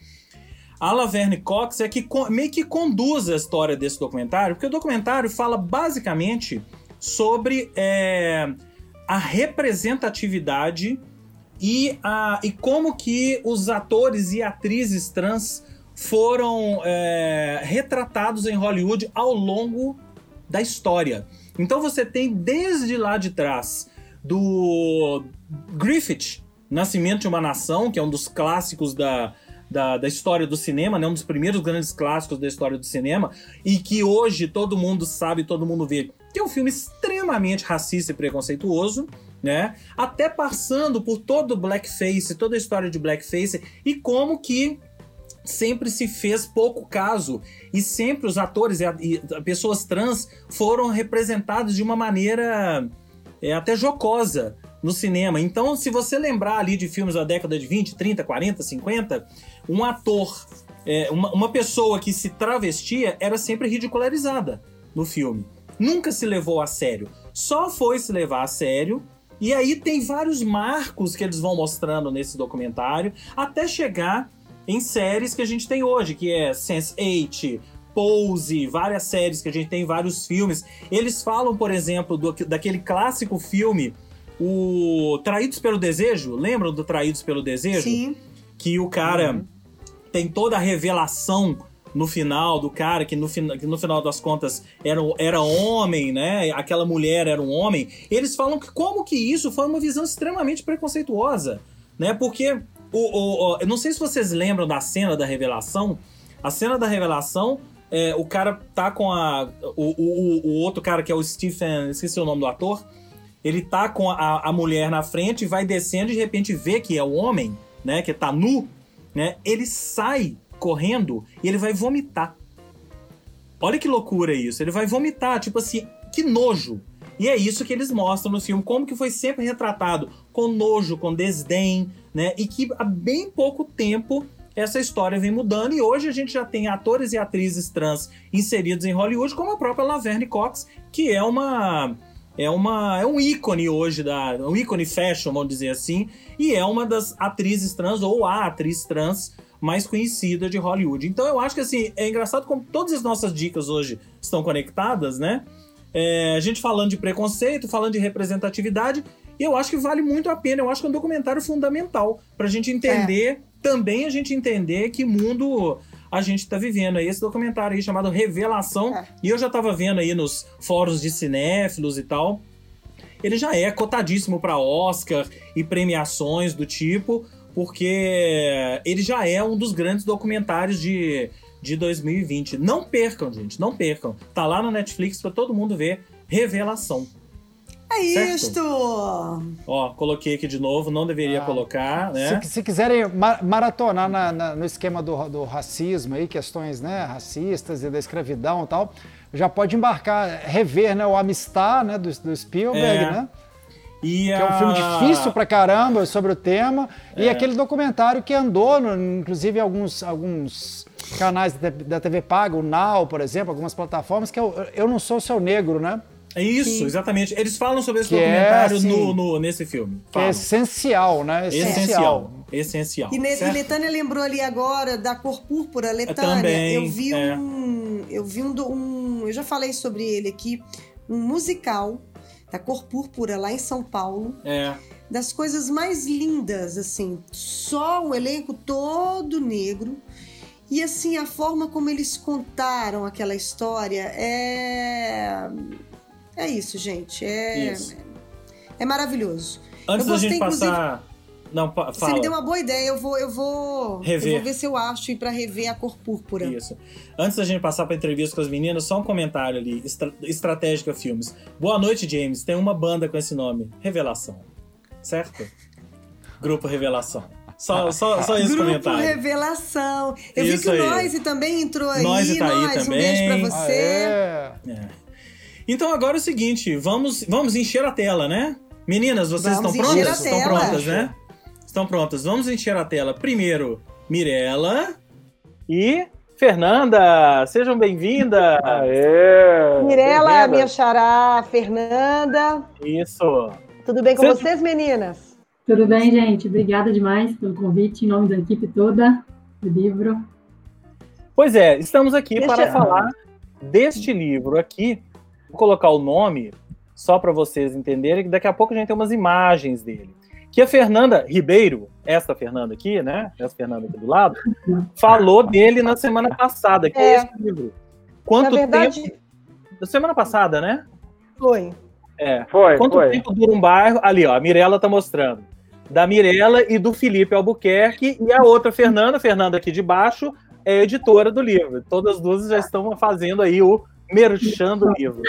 A Laverne Cox é que meio que conduz a história desse documentário, porque o documentário fala basicamente sobre é, a representatividade e, a, e como que os atores e atrizes trans foram é, retratados em Hollywood ao longo da história. Então você tem desde lá de trás do Griffith, Nascimento de uma Nação, que é um dos clássicos da, da, da história do cinema, né? um dos primeiros grandes clássicos da história do cinema, e que hoje todo mundo sabe, todo mundo vê, que é um filme extremamente racista e preconceituoso, né? Até passando por todo o blackface, toda a história de blackface, e como que sempre se fez pouco caso e sempre os atores e, a- e pessoas trans foram representados de uma maneira é, até jocosa no cinema. Então, se você lembrar ali de filmes da década de 20, 30, 40, 50, um ator, é, uma, uma pessoa que se travestia era sempre ridicularizada no filme. Nunca se levou a sério. Só foi se levar a sério. E aí tem vários marcos que eles vão mostrando nesse documentário, até chegar em séries que a gente tem hoje, que é Sense8, Pose, várias séries que a gente tem, vários filmes. Eles falam, por exemplo, do- daquele clássico filme, o Traídos pelo Desejo. Lembram do Traídos pelo Desejo? Sim. que o cara tem toda a revelação no final do cara, que no, fina- que no final das contas era, era homem, né? Aquela mulher era um homem. Eles falam que como que isso foi uma visão extremamente preconceituosa, né? Porque o, o- o- eu não sei se vocês lembram da cena da revelação. A cena da revelação, é, o cara tá com a. O, o, o outro cara que é o Stephen. Esqueci o nome do ator. Ele tá com a, a mulher na frente, vai descendo e de repente vê que é o homem, né? Que tá nu, né? Ele sai correndo e ele vai vomitar. Olha que loucura isso. Ele vai vomitar, tipo assim, que nojo. E é isso que eles mostram no filme, como que foi sempre retratado com nojo, com desdém, né? E que há bem pouco tempo essa história vem mudando e hoje a gente já tem atores e atrizes trans inseridos em Hollywood, como a própria Laverne Cox, que é uma é uma é um ícone hoje da um ícone fashion, vamos dizer assim, e é uma das atrizes trans ou a atriz trans mais conhecida de Hollywood. Então eu acho que assim, é engraçado como todas as nossas dicas hoje estão conectadas, né? É, a gente falando de preconceito, falando de representatividade, e eu acho que vale muito a pena. Eu acho que é um documentário fundamental pra gente entender, também a gente entender que mundo a gente tá vivendo. aí esse documentário aí chamado Revelação, É. e eu já tava vendo aí nos fóruns de cinéfilos e tal. Ele já é cotadíssimo pra Oscar e premiações do tipo, porque ele já é um dos grandes documentários de, de 2020. Não percam, gente, não percam. Tá lá no Netflix pra todo mundo ver. Revelação. É Certo. isto! Ó, coloquei aqui de novo, não deveria Ah. colocar, né? Se, se quiserem ma- maratonar na- na- no esquema do, do racismo aí, questões né, racistas e da escravidão e tal, já pode embarcar, rever né, o Amistad né, do, do Spielberg, É. né? E Que é um filme a- difícil pra caramba sobre o tema. E É. aquele documentário que andou, no- inclusive, em alguns, alguns canais da, da TV Paga, o Now, por exemplo, algumas plataformas, que é o Eu Não Sou Seu Negro, né? É isso, exatamente. Eles falam sobre esse Que é, documentário assim, no, no- nesse filme. Que é essencial, né? Essencial. Essencial. E, ne- e? Letânia lembrou ali agora da cor púrpura. Letânia, também, eu vi é. um. Eu vi um, um. Eu já falei sobre ele aqui. Um musical da cor púrpura lá em São Paulo. É. Das coisas mais lindas, assim. Só um elenco todo negro. E assim, a forma como eles contaram aquela história é. É isso, gente. É, Isso. é maravilhoso. Antes Eu da gente gostei, passar. Não, pa- Você fala. me deu uma boa ideia, eu vou, eu vou, Rever. eu vou ver se eu acho ir pra rever a cor púrpura. Isso. Antes da gente passar pra entrevista com as meninas, só um comentário ali. Estra Estratégica Filmes. Boa noite, James. Tem uma banda com esse nome. Revelação. Certo? Grupo Revelação. Só, só, só esse Grupo comentário. Revelação. Eu Isso vi que o Noise também entrou aí. Noise tá aí Noise, um também. beijo pra Ah, você. é. É. Então agora é o seguinte, vamos, vamos encher a tela, né? Meninas, vocês Vamos estão prontas? Estão tela. prontas, né? Estão prontas. Vamos encher a tela. Primeiro, Mirella e Fernanda. Sejam bem-vindas. Bem-vinda. minha xará, Fernanda. Isso. Tudo bem com Seja- vocês, meninas? Tudo bem, gente? Obrigada demais pelo convite, em nome da equipe toda do livro. Pois é, estamos aqui Deixa- para falar deste livro aqui. Vou colocar o nome só para vocês entenderem que daqui a pouco a gente tem umas imagens dele. Que a Fernanda Ribeiro, essa Fernanda aqui, né? Essa Fernanda aqui do lado, falou dele na semana passada, que é, É. esse livro. Quanto Na verdade, tempo. Da semana passada, né? foi. É. Foi, Quanto foi. tempo dura um bairro? Ali, ó, a Mirella tá mostrando. Da Mirella e do Felipe Albuquerque. E a outra, Fernanda, Fernanda aqui de baixo, é a editora do livro. Todas as duas já estão fazendo aí o merchan do livro.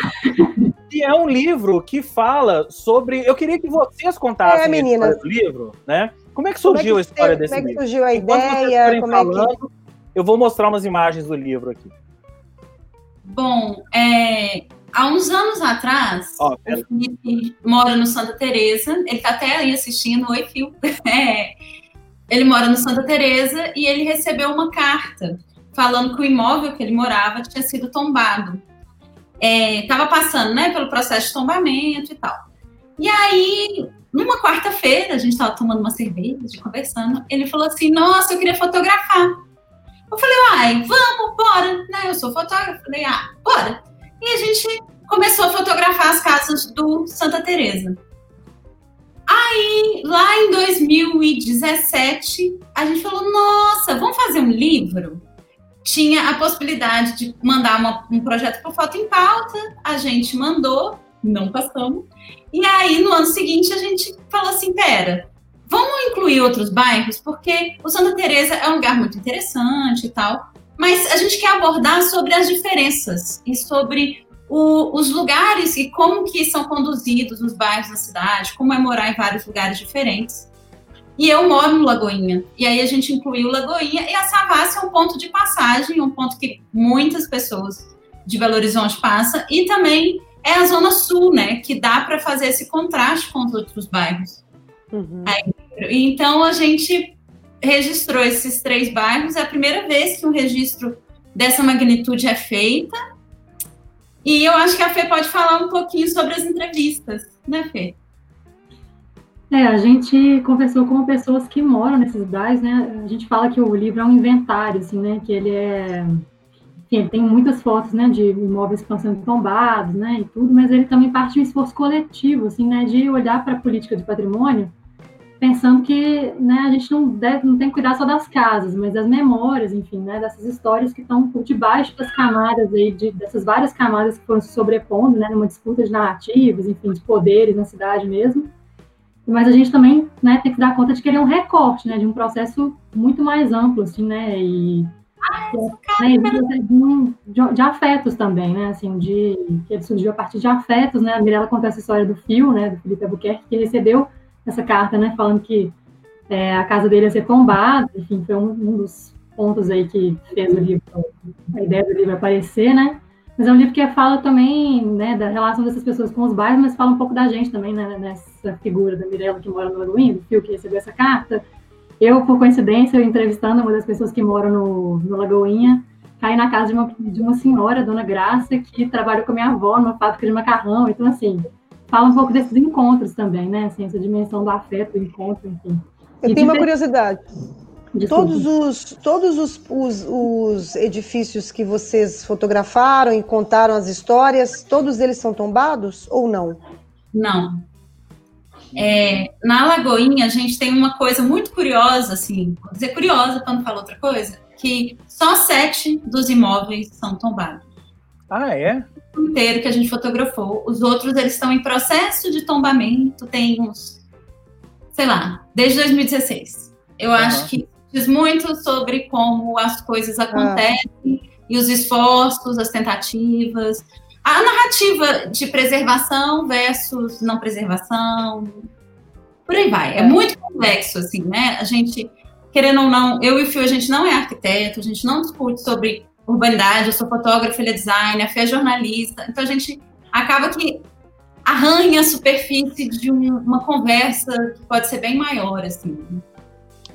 E é um livro que fala sobre. Eu queria que vocês contassem É, a meninas. história do livro, né? Como é que Como é surgiu que a história você- desse Como é que livro? surgiu a ideia? forem Como é que... falando, eu vou mostrar umas imagens do livro aqui. Bom, é, há uns anos atrás, Ó, o Felipe mora no Santa Teresa. Ele tá até aí assistindo. Oi, Fio. É, ele mora no Santa Teresa e ele recebeu uma carta falando que o imóvel que ele morava tinha sido tombado. Estava passando, né, pelo processo de tombamento e tal. E aí, numa quarta-feira, a gente estava tomando uma cerveja, conversando. Ele falou assim: Nossa, eu queria fotografar. Eu falei, uai, vamos, bora, né? Eu sou fotógrafa. Falei, ah, bora. E a gente começou a fotografar as casas do Santa Teresa. Aí, lá em 2017, a gente falou, nossa, vamos fazer um livro? Tinha a possibilidade de mandar uma- um projeto para foto em pauta, a gente mandou, não passamos. E aí, no ano seguinte, a gente falou assim, pera, vamos incluir outros bairros, porque o Santa Teresa é um lugar muito interessante e tal, mas a gente quer abordar sobre as diferenças e sobre o- os lugares e como que são conduzidos os bairros da cidade, como é morar em vários lugares diferentes. E eu moro no Lagoinha. E aí a gente incluiu Lagoinha e a Savassi é um ponto de passagem, um ponto que muitas pessoas de Belo Horizonte passam e também é a zona sul, né, que dá para fazer esse contraste com os outros bairros. Uhum. Então a gente registrou esses três bairros. É a primeira vez que um registro dessa magnitude é feita. E eu acho que a Fê pode falar um pouquinho sobre as entrevistas, né, Fê? É, a gente conversou com pessoas que moram nesses bairros, né? A gente fala que o livro é um inventário, assim, né? Que ele é. Ele tem muitas fotos, né? De imóveis que estão sendo tombados, né? E tudo, mas ele também parte de um esforço coletivo, assim, né? De olhar para a política de patrimônio pensando que né, a gente não, deve, não tem que cuidar só das casas, mas das memórias, enfim, né, dessas histórias que estão por debaixo das camadas aí, de, dessas várias camadas que foram se sobrepondo, né, numa disputa de narrativas, enfim, de poderes na cidade mesmo. Mas a gente também né, tem que dar conta de querer um recorte, né, de um processo muito mais amplo, assim, né, e né, de, de, de, afetos também, né, assim, de que ele surgiu a partir de afetos, né, a Mirella conta essa história do Fio, né, do Felipe Albuquerque, que recebeu essa carta, né, falando que é, a casa dele ia ser tombada, enfim, foi um, um, dos pontos aí que fez o livro, a ideia do livro aparecer, né, mas é um livro que fala também, né, da relação dessas pessoas com os bairros, mas fala um pouco da gente também, né, nessa figura da Mirella que mora no Lagoinha, do Fio que recebeu essa carta. Eu, por coincidência, eu entrevistando uma das pessoas que moram no, no Lagoinha, caí na casa de uma, de uma senhora, Dona Graça, que trabalhou com a minha avó numa fábrica de macarrão, então, assim, fala um pouco desses encontros também, né? Assim, essa dimensão do afeto, do encontro, enfim. Eu e tenho uma curiosidade. Desculpa. Todos, os, todos os, os, os, edifícios que vocês fotografaram e contaram as histórias, todos eles são tombados ou não? Não. É, na Lagoinha, a gente tem uma coisa muito curiosa, assim, vou dizer curiosa para não falar outra coisa, que só sete dos imóveis são tombados. Ah, é? O inteiro que a gente fotografou. Os outros, eles estão em processo de tombamento, tem uns, sei lá, desde 2016. Eu Uhum. acho que diz muito sobre como as coisas acontecem e os esforços, as tentativas. A narrativa de preservação versus não preservação. Por aí vai. É, É. muito complexo, assim, né? A gente, querendo ou não, eu e o Fio, a gente não é arquiteto, a gente não discute sobre urbanidade, eu sou fotógrafa, ele é designer, a Fê é jornalista. Então a gente acaba que arranha a superfície de um- uma conversa que pode ser bem maior, assim.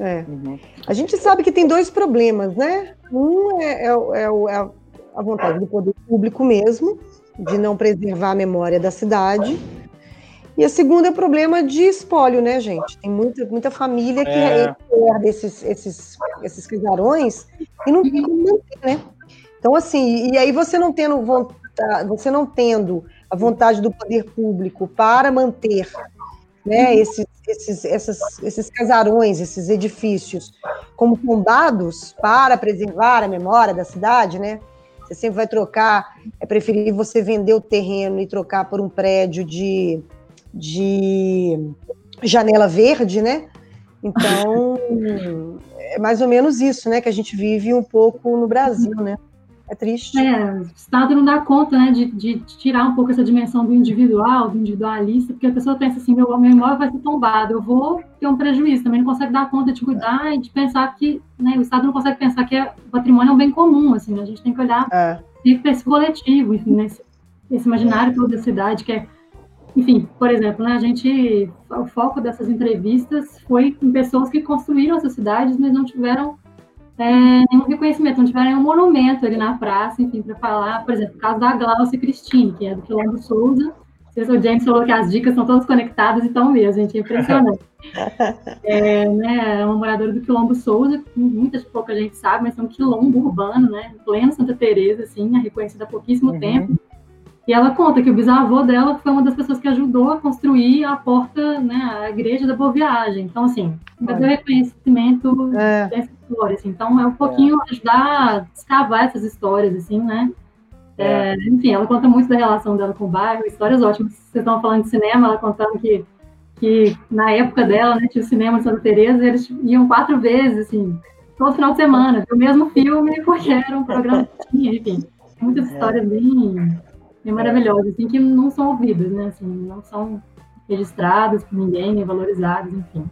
É. Uhum. A gente sabe que tem dois problemas, né? Um é, é é é a- vontade do poder público mesmo, de não preservar a memória da cidade. E a segunda é o problema de espólio, né, gente? Tem muita, muita família que É. herda esses, esses, esses casarões e não tem como manter, né? Então, assim, e aí você não tendo vontade, você não tendo a vontade do poder público para manter né, esses, esses, essas- esses casarões, esses edifícios, como tombados para preservar a memória da cidade, né? Você sempre vai trocar, é preferível você vender o terreno e trocar por um prédio de, de janela verde, né? Então, é mais ou menos isso, né, que a gente vive um pouco no Brasil, né? É triste. É, o Estado não dá conta, né, de, de tirar um pouco essa dimensão do individual, do individualista, porque a pessoa pensa assim, meu, meu imóvel vai ser tombado, eu vou ter um prejuízo, também não consegue dar conta de cuidar e de pensar que, né, o Estado não consegue pensar que é- o patrimônio é um bem comum, assim, né, a gente tem que olhar É. para esse coletivo, enfim, né, esse, esse imaginário todo da cidade, que é, enfim, por exemplo, né, a gente, o foco dessas entrevistas foi em pessoas que construíram essas cidades, mas não tiveram é, nenhum reconhecimento, não tiveram nenhum monumento ali na praça, enfim, para falar, por exemplo, o caso da Glaucia Cristine, que é do Quilombo Souza, o James falou que as dicas são todas conectadas e estão mesmo, gente, é impressionante. É, né, é uma moradora do Quilombo Souza, que muita pouca gente sabe, mas é um quilombo urbano, né, em pleno Santa Teresa, assim, é reconhecida há pouquíssimo Uhum. tempo. E ela conta que o bisavô dela foi uma das pessoas que ajudou a construir a porta, né, a igreja da Boa Viagem. Então, assim, fazer o reconhecimento É. dessa Então, é um pouquinho ajudar a escavar essas histórias, assim, né? É, enfim, ela conta muito da relação dela com o bairro, histórias ótimas. Vocês estão falando de cinema, ela contando que, que na época dela, né, tinha o cinema de Santa Teresa, e eles iam quatro vezes, assim, todo final de semana, o mesmo filme, porque era um programa que tinha, enfim. Muitas histórias bem, bem maravilhosas, assim, que não são ouvidas, né, assim, não são registradas por ninguém, nem valorizadas, enfim.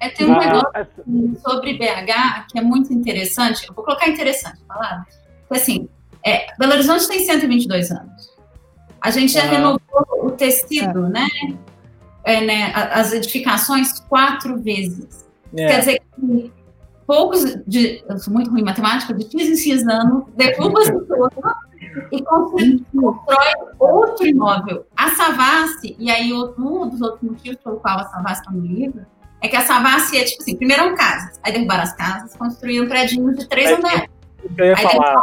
É, tem um Ah, negócio sobre BH que é muito interessante. Eu vou colocar interessante. Porque, assim, é, Belo Horizonte tem 122 anos. A gente já Ah. renovou o tecido, né? É, né, As edificações quatro vezes. Quer É. dizer que poucos, de, eu sou muito ruim em matemática, de X em X anos, derruba-se e constrói, outro imóvel. A Savassi, e aí um dos outros motivos pelo qual a Savassi está no livro, é que a Savassi é tipo assim, primeiro eram casas, aí derrubaram as casas, construíram prédios de três É, andares, que eu ia aí falar. derrubaram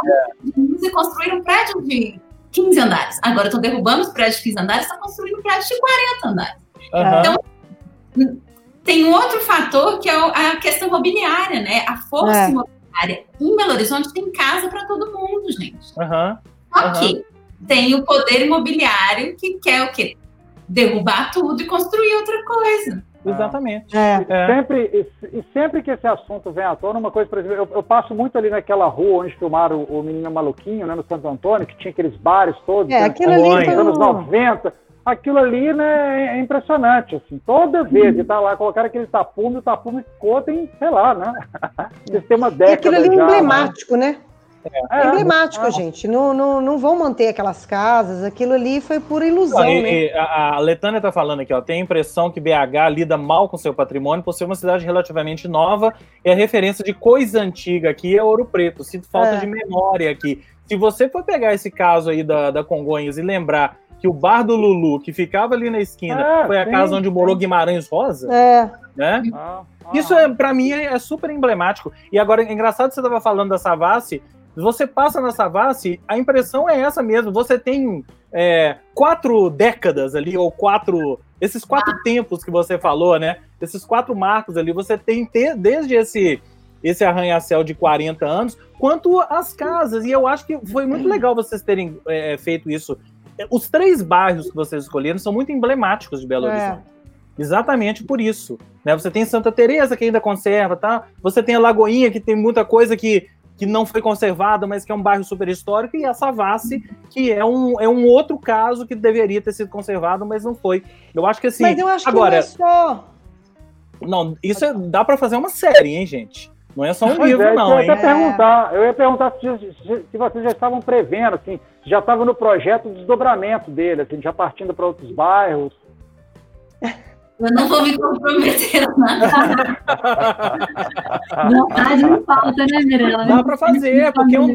prédios e construíram prédios de 15 andares. Agora estão derrubando os prédios de 15 andares, estão construindo prédios de 40 andares. Aham. Então, Tem um outro fator que é a questão imobiliária, né? A força É. imobiliária. Em Belo Horizonte tem casa para todo mundo, gente. Aham. Só que tem o poder imobiliário que quer o quê? Derrubar tudo e construir outra coisa. Exatamente. É. É. Sempre, e, e sempre que esse assunto vem à tona, uma coisa, por exemplo, eu, eu passo muito ali naquela rua onde filmaram o, o Menino Maluquinho, né, no Santo Antônio, que tinha aqueles bares todos, É, né, aquilo nos ali foi anos um- 90. Aquilo ali, né, é impressionante, assim. Toda vez que tá lá, colocaram aquele tapume, o tapume ficou, tem, sei lá, né? Sistema E década aquilo ali é já, emblemático, né? né? É emblemático, é. gente. Não, não, não vão manter aquelas casas. Aquilo ali foi pura ilusão, Não, e- né? e a, a Letânia tá falando aqui, ó, tem a impressão que BH lida mal com seu patrimônio por ser uma cidade relativamente nova e a referência de coisa antiga aqui é Ouro Preto. Sinto falta É. de memória aqui. Se você for pegar esse caso aí da, da Congonhas e lembrar que o bar do Lulu, que ficava ali na esquina, É, foi a sim, casa onde morou. Guimarães Rosa, É, né? Ah, ah. Isso é, para mim é, é super emblemático. E agora é engraçado que você estava falando da Savassi. Você passa na Savassi, a impressão é essa mesmo. Você tem é, quatro décadas ali, ou quatro. Esses quatro tempos que você falou, né? Esses quatro marcos ali, você tem te- desde esse esse arranha-céu de 40 anos, quanto as casas. E eu acho que foi muito legal vocês terem é, feito isso. Os três bairros que vocês escolheram são muito emblemáticos de Belo É. Horizonte. Exatamente por isso. Né? Você tem Santa Teresa que ainda conserva, tá? Você tem a Lagoinha que tem muita coisa que, que não foi conservada, mas que é um bairro super histórico, e a Savassi, que é um, é um outro caso que deveria ter sido conservado, mas não foi. Eu acho que assim. Mas eu acho agora, que não é só. não, isso é- dá pra fazer uma série, hein, gente? Não é só um Pois livro, é, não, eu hein? ia até perguntar, eu ia perguntar se, se- se vocês já estavam prevendo, assim, se já estava no projeto de desdobramento dele, assim, já partindo para outros bairros. Eu não vou me comprometer a nada. Vontade não falta, né, Mirella? Dá pra fazer, porque é um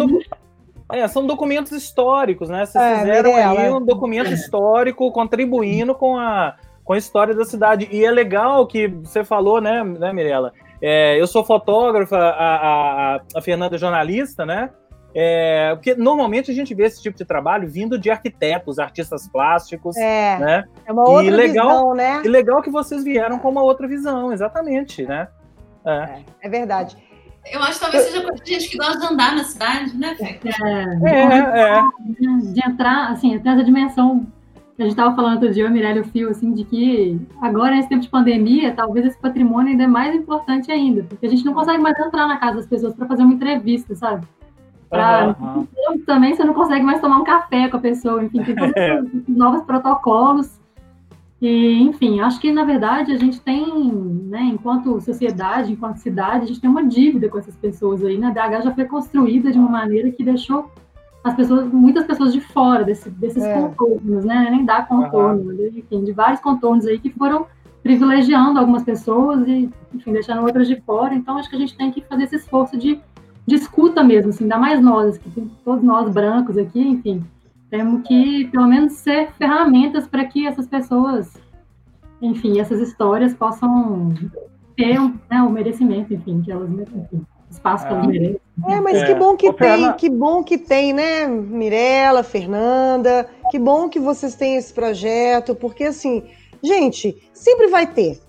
é, são documentos históricos, né? Vocês É, fizeram aí um documento histórico contribuindo com a, com a história da cidade. E é legal que você falou, né, né Mirella? É, eu sou fotógrafa, a, a, a Fernanda é jornalista, né? É, porque normalmente a gente vê esse tipo de trabalho vindo de arquitetos, artistas plásticos, É, né? é uma outra legal- visão, né? E legal que vocês vieram com uma outra visão, exatamente, né? É. É verdade. Eu acho que talvez seja coisa de gente que gosta de andar na cidade, né, Fê? É, é. de entrar, assim, até essa dimensão que a gente estava falando outro dia, eu, e o Fio, assim, de que agora, nesse tempo de pandemia, talvez esse patrimônio ainda é mais importante ainda, porque a gente não consegue mais entrar na casa das pessoas para fazer uma entrevista, sabe? Pra, Aham. Também você não consegue mais tomar um café com a pessoa, enfim, tem todos esses novos protocolos. E, enfim, acho que, na verdade, a gente tem, né, enquanto sociedade, enquanto cidade, a gente tem uma dívida com essas pessoas aí, né? A DH já foi construída de uma maneira que deixou as pessoas, muitas pessoas de fora desse- desses É. contornos, né? Nem dá contorno, né? enfim, de vários contornos aí que foram privilegiando algumas pessoas e, enfim, deixando outras de fora. Então, acho que a gente tem que fazer esse esforço de, de escuta mesmo, assim, ainda mais nós, que tem- todos nós brancos aqui, enfim, temos que, pelo menos, ser ferramentas para que essas pessoas, enfim, essas histórias possam ter um, né, o merecimento, enfim, que elas, enfim, espaço que elas É. merecem. É, mas É. que bom que Ô, tem, Fernanda. que bom que tem, né, Mirella, Fernanda, que bom que vocês têm esse projeto, porque assim, gente, sempre vai ter.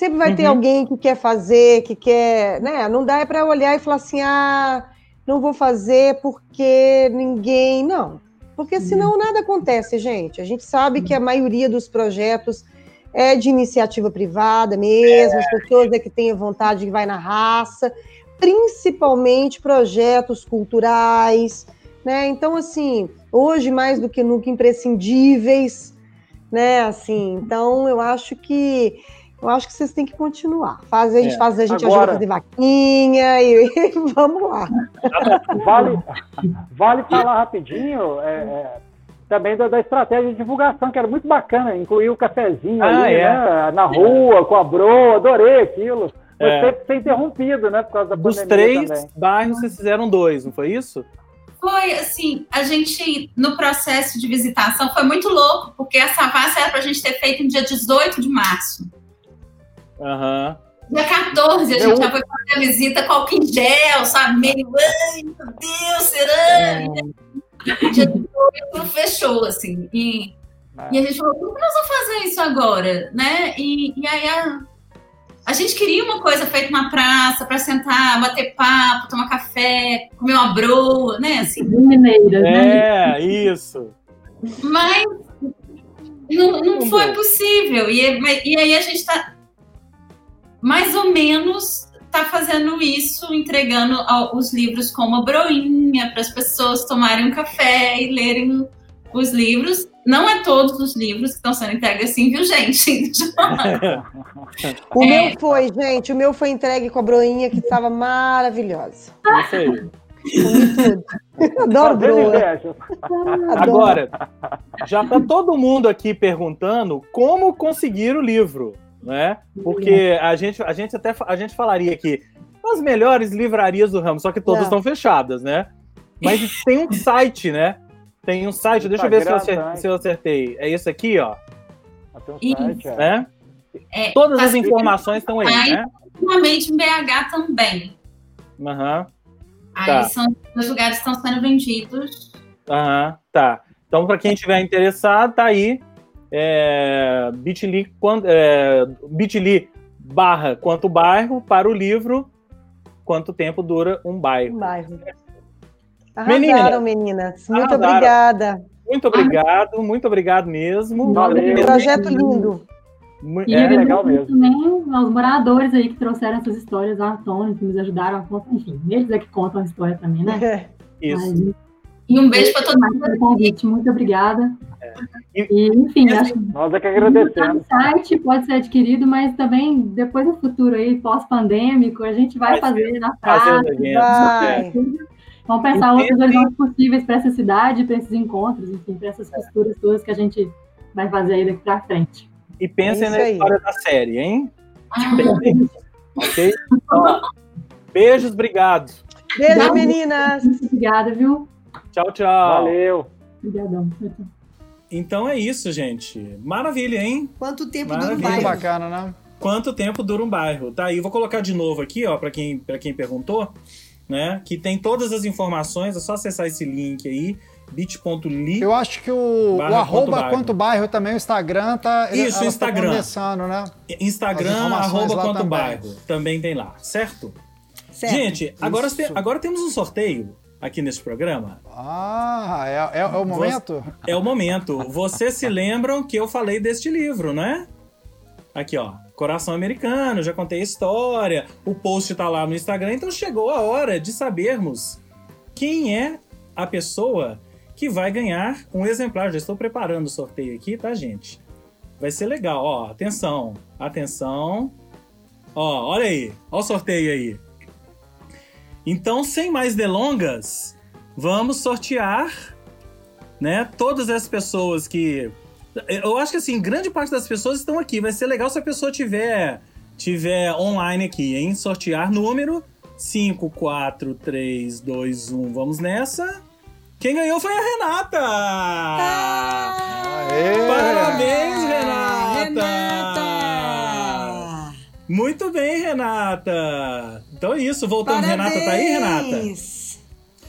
Sempre vai ter Uhum. alguém que quer fazer, que quer, né? Não dá para olhar e falar assim: "Ah, não vou fazer porque ninguém", não. Porque senão nada acontece, gente. A gente sabe que a maioria dos projetos é de iniciativa privada mesmo, as pessoas é que têm vontade que vai na raça principalmente projetos culturais, né? Então, assim, hoje mais do que nunca imprescindíveis, né? Assim, então eu acho que eu acho que vocês têm que continuar. Faz, a gente É. faz, a gente Agora- ajuda a fazer vaquinha e, vamos lá. Vale, vale falar rapidinho é, é, também da, da estratégia de divulgação, que era muito bacana, incluir o cafezinho Ah, ali, é. né, na rua, com a broa, adorei aquilo. Foi É. sempre ser interrompido, né, por causa da Dos três também. bairros, vocês fizeram dois, não foi isso? Foi assim, a gente, no processo de visitação, foi muito louco, porque a Savassi era pra gente ter feito no dia 18 de março. Aham. Dia 14, a Eu- gente já foi fazer a visita com álcool em gel, sabe? Meio, ai, meu Deus, será? Dia 18 fechou, assim. E, e a gente falou, como nós vamos fazer isso agora? Né? E, e aí a, a gente queria uma coisa feita na praça, para sentar, bater papo, tomar café, comer uma broa, né? Assim, Mineiras, né? É, isso. mas não, não foi possível. E, e aí a gente está mais ou menos tá fazendo isso, entregando os livros com uma broinha para as pessoas tomarem um café e lerem os livros. Não é todos os livros que estão sendo entregues assim, viu, gente? O É. meu foi, gente, o meu foi entregue com a broinha que estava maravilhosa. Isso aí. Adoro Fazendo broa. Agora, já tá todo mundo aqui perguntando como conseguir o livro, né? Porque a gente, a gente até a gente falaria que as melhores livrarias do ramo, só que todas É. estão fechadas, né? Mas tem um site, né? Tem um site, deixa eu ver se eu, Instagram, acer- se eu acertei. É esse aqui, ó, Tem um site, é. né? É, Todas as tá informações estão aí, né? Ultimamente em BH também. Aham, Aí Tá. são os lugares que estão sendo vendidos. aham, tá. Então, para quem estiver interessado, tá aí. É, bit.ly, é, bit.ly barra quanto bairro para o livro quanto tempo dura um bairro. Um bairro. Arrasaram, meninas. Muito Arrasaram. obrigada. Muito obrigado, muito obrigado mesmo. Valeu. Um projeto lindo. E É, legal mesmo. também aos moradores aí que trouxeram essas histórias à tona, que nos ajudaram a contar. Enfim, eles é que contam a história também, né? Isso. Mas, E um beijo para todo convite, muito obrigada. E, enfim, e acho assim, que Nós é que agradecemos. no site, pode ser adquirido, mas também depois no futuro aí, pós-pandêmico, a gente vai, Vai fazer na Fazer praça. os eventos. Vai. é. Vamos pensar E outros horizontes possíveis para essa cidade, para esses encontros, enfim, para essas costuras todas que a gente vai fazer aí daqui para frente. E pensem É na aí. história da série, hein? Ok? Então, beijos, obrigado. Beijo, meninas. Muito obrigada, viu? Tchau, tchau. Valeu. Obrigadão. Tchau, tchau. Então é isso, gente. Maravilha, hein? Quanto tempo dura um Maravilha. Muito bairro? bacana, né? Quanto tempo dura um bairro? Tá aí, vou colocar de novo aqui, ó, para quem, pra quem perguntou, né? Que tem todas as informações, é só acessar esse link aí, bit.ly. Eu acho que o, o arroba quanto bairro. quanto bairro também, o Instagram tá. Isso, tão Instagram. começando, né? Instagram, arroba quanto também. bairro. Também tem lá, certo? Certo. Gente, agora, Isso. agora temos um sorteio aqui nesse programa. Ah, é, é, é o momento? É o momento. Vocês se lembram que eu falei deste livro, né? Aqui, ó. Coração Americano, já contei a história. O post tá lá no Instagram. Então chegou a hora de sabermos quem é a pessoa que vai ganhar um exemplar. Já estou preparando o sorteio aqui, tá, gente? Vai ser legal. Ó, atenção. Atenção. Ó, olha aí. Ó o sorteio aí. Então, sem mais delongas, vamos sortear né? Todas as pessoas que. Eu acho que assim, grande parte das pessoas estão aqui. Vai ser legal se a pessoa tiver, tiver online aqui, hein? Sortear número 5, 4, 3, 2, 1. Vamos nessa. Quem ganhou foi a Renata! Aê! Parabéns, Renata! Renata! Muito bem, Renata! Então é isso, voltamos. Renata tá aí, Renata? Parabéns!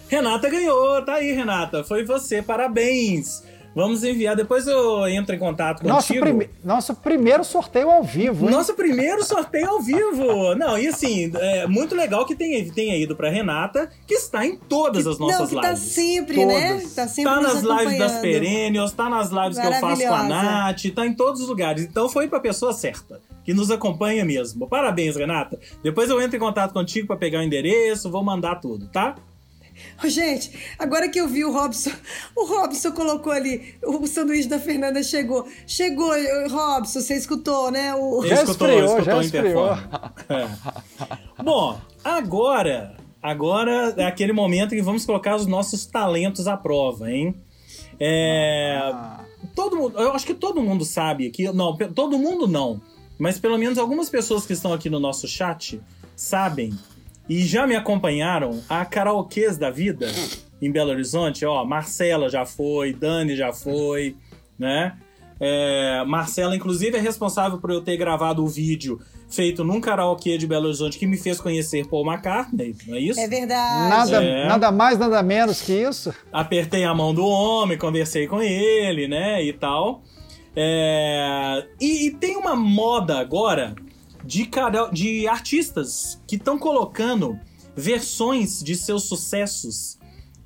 Renata ganhou, tá aí, Renata. Foi você, parabéns. Vamos enviar, depois eu entro em contato Nosso, contigo. prime- nosso primeiro sorteio ao vivo, hein? Nosso primeiro sorteio ao vivo. Não, e assim, é muito legal que tenha, tenha ido pra Renata, que está em todas as nossas Não, que tá lives. sempre, né? Todas. Tá sempre Tá nas lives das. Perennials, tá nas lives que eu faço com a. Nath, tá em todos os lugares. Então foi pra pessoa certa, que nos acompanha mesmo. Parabéns, Renata. Depois eu entro em contato contigo pra pegar o endereço, vou mandar tudo, tá? Ô, Gente, agora que eu vi o Robson, o Robson colocou ali, o sanduíche da Fernanda chegou. Chegou, ô, Robson, você escutou, né? O... Já esfriou, já o esfriou. interfone. É. Bom, agora, agora é aquele momento que vamos colocar os nossos talentos à prova, hein? É, Ah, todo mundo, eu acho que todo mundo sabe aqui, não, todo mundo não, mas pelo menos algumas pessoas que estão aqui no nosso chat sabem e já me acompanharam a karaokês da vida em Belo Horizonte, ó, Marcela já foi, Dani já foi, né? É, Marcela, inclusive, é responsável por eu ter gravado o vídeo feito num karaokê de Belo Horizonte que me fez conhecer Paul McCartney, não é isso? É verdade. nada, É. nada mais, nada menos que isso. apertei a mão do homem, conversei com ele, né, e tal. É, E, e tem uma moda agora de, de artistas que estão colocando versões de seus sucessos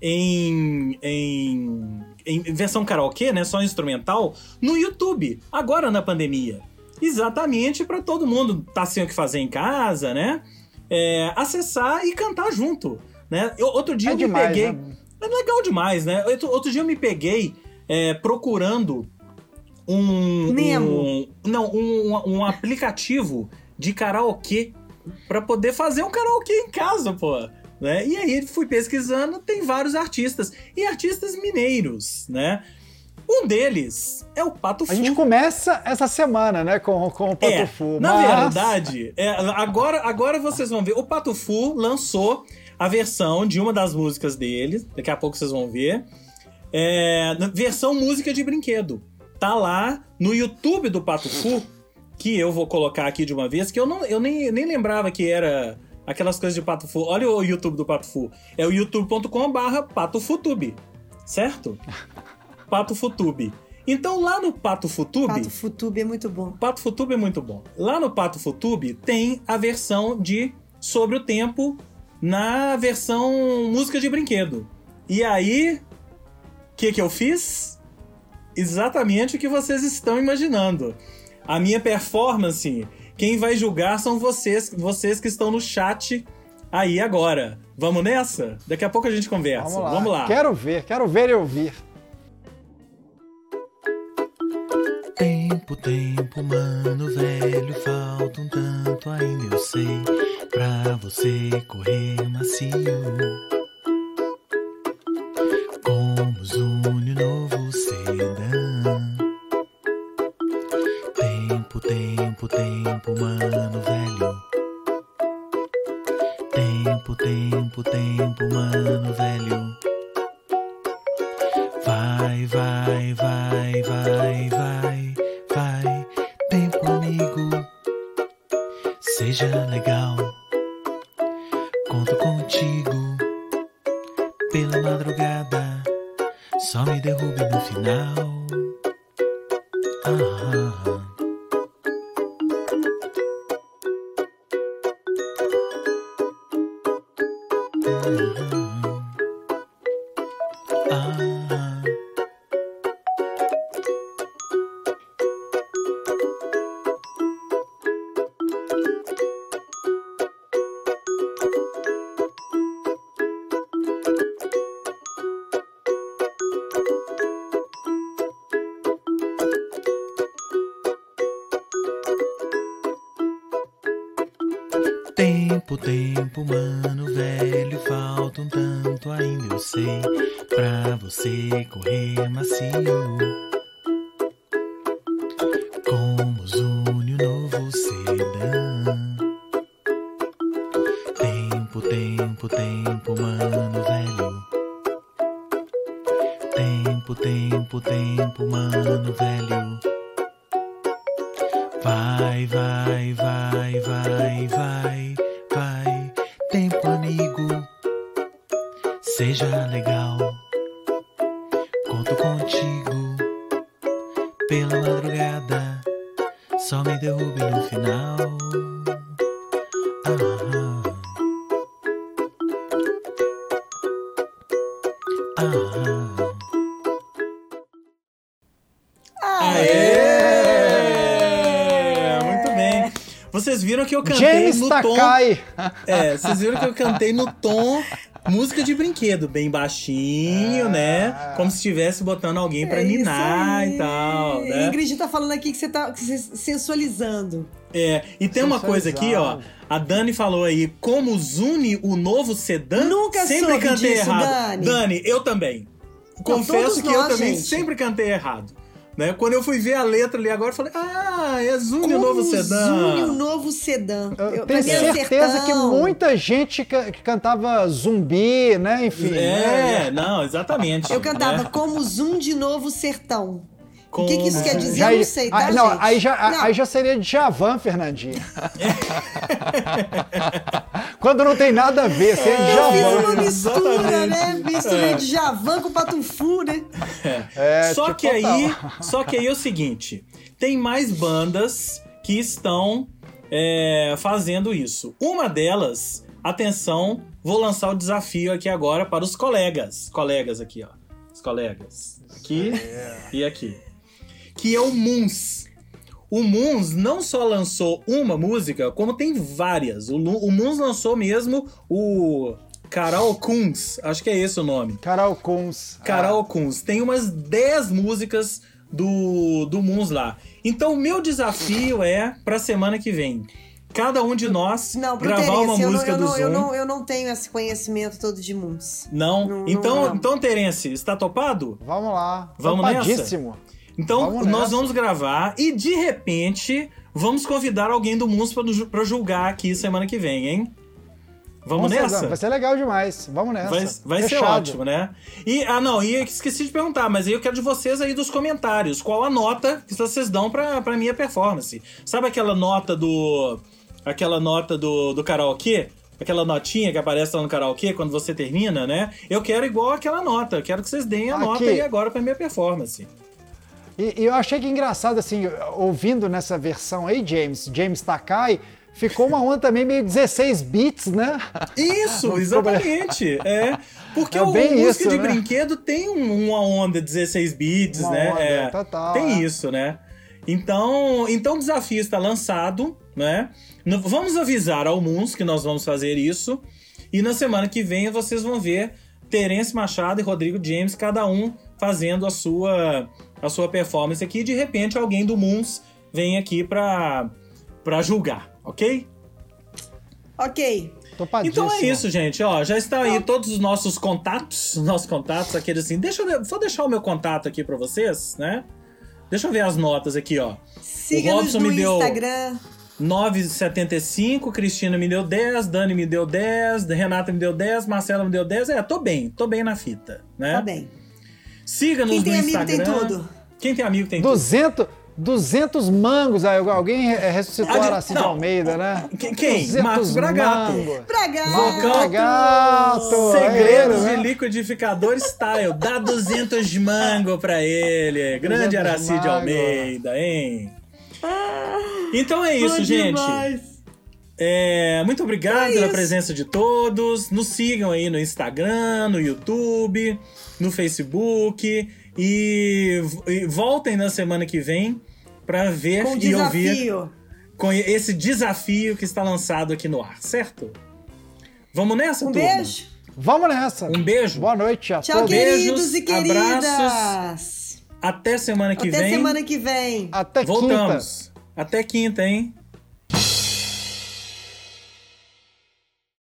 em, em, em versão karaokê, né, só instrumental, no YouTube, agora na pandemia. Exatamente para todo mundo tá sem o que fazer em casa, né? É, acessar e cantar junto, né? Eu- outro dia É eu me demais, peguei... né? É legal demais, né? Outro, outro dia eu me peguei é, procurando um. Nemo. um- não, um, um aplicativo de karaokê pra poder fazer um karaokê em casa, pô. Né? E aí fui pesquisando, tem vários artistas. E artistas mineiros, né? Um deles é o Pato A Fu. gente começa essa semana, né, com, com o Pato É, Fu. na mas- verdade, é, agora, agora vocês vão ver. O Pato Fu lançou a versão de uma das músicas dele. Daqui a pouco vocês vão ver. É, na- versão música de brinquedo. Tá lá no YouTube do Pato Fu, que eu vou colocar aqui de uma vez, que eu, não, eu nem, nem lembrava que era aquelas coisas de Pato Fu. Olha o YouTube do Pato Fu. É o youtube.com barra patofutube, certo? Pato Futube. Então lá no Pato Futube... Pato Futube é muito bom. Pato Futube é muito bom. Lá no Pato Futube tem a versão de Sobre o Tempo na versão música de brinquedo. E aí, o que, que eu fiz? Exatamente o que vocês estão imaginando. A minha performance, quem vai julgar são vocês, vocês que estão no chat aí agora. Vamos nessa? Daqui a pouco a gente conversa. Vamos lá. Vamos lá. Quero ver, quero ver e ouvir. Tempo, tempo, mano velho, falta um tanto ainda eu sei pra você correr macio. Tempo, tempo, mano velho, falta um tanto ainda eu sei pra você correr macio. Tom. Takai. É, vocês viram que eu cantei no tom música de brinquedo, bem baixinho, Ah. né? Como se estivesse botando alguém pra É ninar e tal, né? Ingrid tá falando aqui que você tá sensualizando. É, e tem uma coisa aqui, ó. A Dani falou aí, como Zune o novo sedã? Nunca sempre cantei disso, errado. Dani. eu também. Confesso que eu nós, também gente. sempre cantei errado. Né? Quando eu fui ver a letra ali agora, eu falei, ah, é Zune o novo sedã. Zune o novo sedã. Eu pra tenho é certeza que muita gente ca- que cantava zumbi, né? Enfim. É, né? não, exatamente. Eu cantava né? como Zoom de novo sertão. O que, que isso Como- quer dizer? Já- eu não sei, tá, ah, não, gente? aí já, Não. aí já seria de Javan, Fernandinha. Quando não tem nada a ver, seria de Eu fiz uma mistura, Exatamente. né? Misturei de Javan com Patufu, né? É, só tipo, que aí, só que aí é o seguinte, tem mais bandas que estão é, fazendo isso. Uma delas, atenção, vou lançar o desafio aqui agora para os colegas, colegas aqui, ó, os colegas, aqui e aqui, que é o Moons. O Moons não só lançou uma música, como tem várias. O, o Moons lançou mesmo o Carol Kunz, acho que é esse o nome. Carol Kunz. Carol Kunz. Tem umas 10 músicas do, do Moons lá. Então, o meu desafio é pra semana que vem. Cada um de nós Não, gravar uma Terence, eu, não, música eu, do não, Zoom. eu, não, eu não tenho esse conhecimento todo de Moons. Não? Não, então, não. então, Terence, está topado? Vamos lá. Vamos nessa? Então, Vamos nós nessa. vamos gravar e, de repente, vamos convidar alguém do ju- pra julgar aqui semana que vem, hein? Vamos ser- nessa? Vai ser legal demais. Vamos nessa. Vai, vai ser ótimo, né? E, ah, não, e esqueci de perguntar, mas aí eu quero de vocês aí dos comentários. Qual a nota que vocês dão pra, pra minha performance? Sabe aquela nota do. Aquela nota do, do karaokê? Aquela notinha que aparece lá no karaokê quando você termina, né? Eu quero igual aquela nota. Eu quero que vocês deem a Aqui. nota aí agora pra minha performance. E, e eu achei que engraçado, assim, ouvindo nessa versão aí, James, James Takai, Ficou uma onda também meio 16 bits, né? Isso, exatamente. É. Porque É o, música isso, de né? brinquedo tem um- uma onda 16 bits, Uma né? onda, É, total, tem é. isso, né? Então, então o desafio está lançado, né? Vamos avisar ao Muns que nós vamos fazer isso. E na semana que vem vocês vão ver Terence Machado e Rodrigo James, cada um fazendo a sua, a sua performance aqui. E de repente alguém do Muns vem aqui para julgar, ok? Ok. Então é isso, gente. Ó, já está aí todos os nossos contatos, os nossos contatos, aqueles assim. Deixa eu vou deixar o meu contato aqui pra vocês, né? Deixa eu ver as notas aqui, ó. Siga-nos Robson no me deu- Instagram. 9,75, Cristina me deu 10, Dani me deu 10, Renata me deu 10, Marcela me deu 10. É, tô bem, tô bem na fita, né? Tá bem. Siga-nos Quem no tem amigo Instagram. tem tudo. Quem tem amigo tem tudo. 200, 200 mangos. Aí alguém re- ressuscitou Ah, de- Aracide. Almeida, né? Quem? quem? 200 Marcos Bragato. mangos. Bragado. Vulcão. Gato, Segredos é ele, de né? liquidificador style. Dá 200 de mango pra ele. Grande 200 Aracide. Almeida, hein? Então é isso, gente. demais. É, muito obrigado É pela presença de todos. Nos sigam aí no Instagram, no YouTube, no Facebook. E, e voltem na semana que vem pra ver Com e ouvir desafio. com esse desafio que está lançado aqui no ar, certo? Vamos nessa, Um turma? beijo. Vamos nessa. Um beijo. Boa noite a Tchau, todos. Beijos, queridos e queridas. abraços. Até semana que Até vem. semana que vem. Até quinta. Voltamos. Até quinta, hein?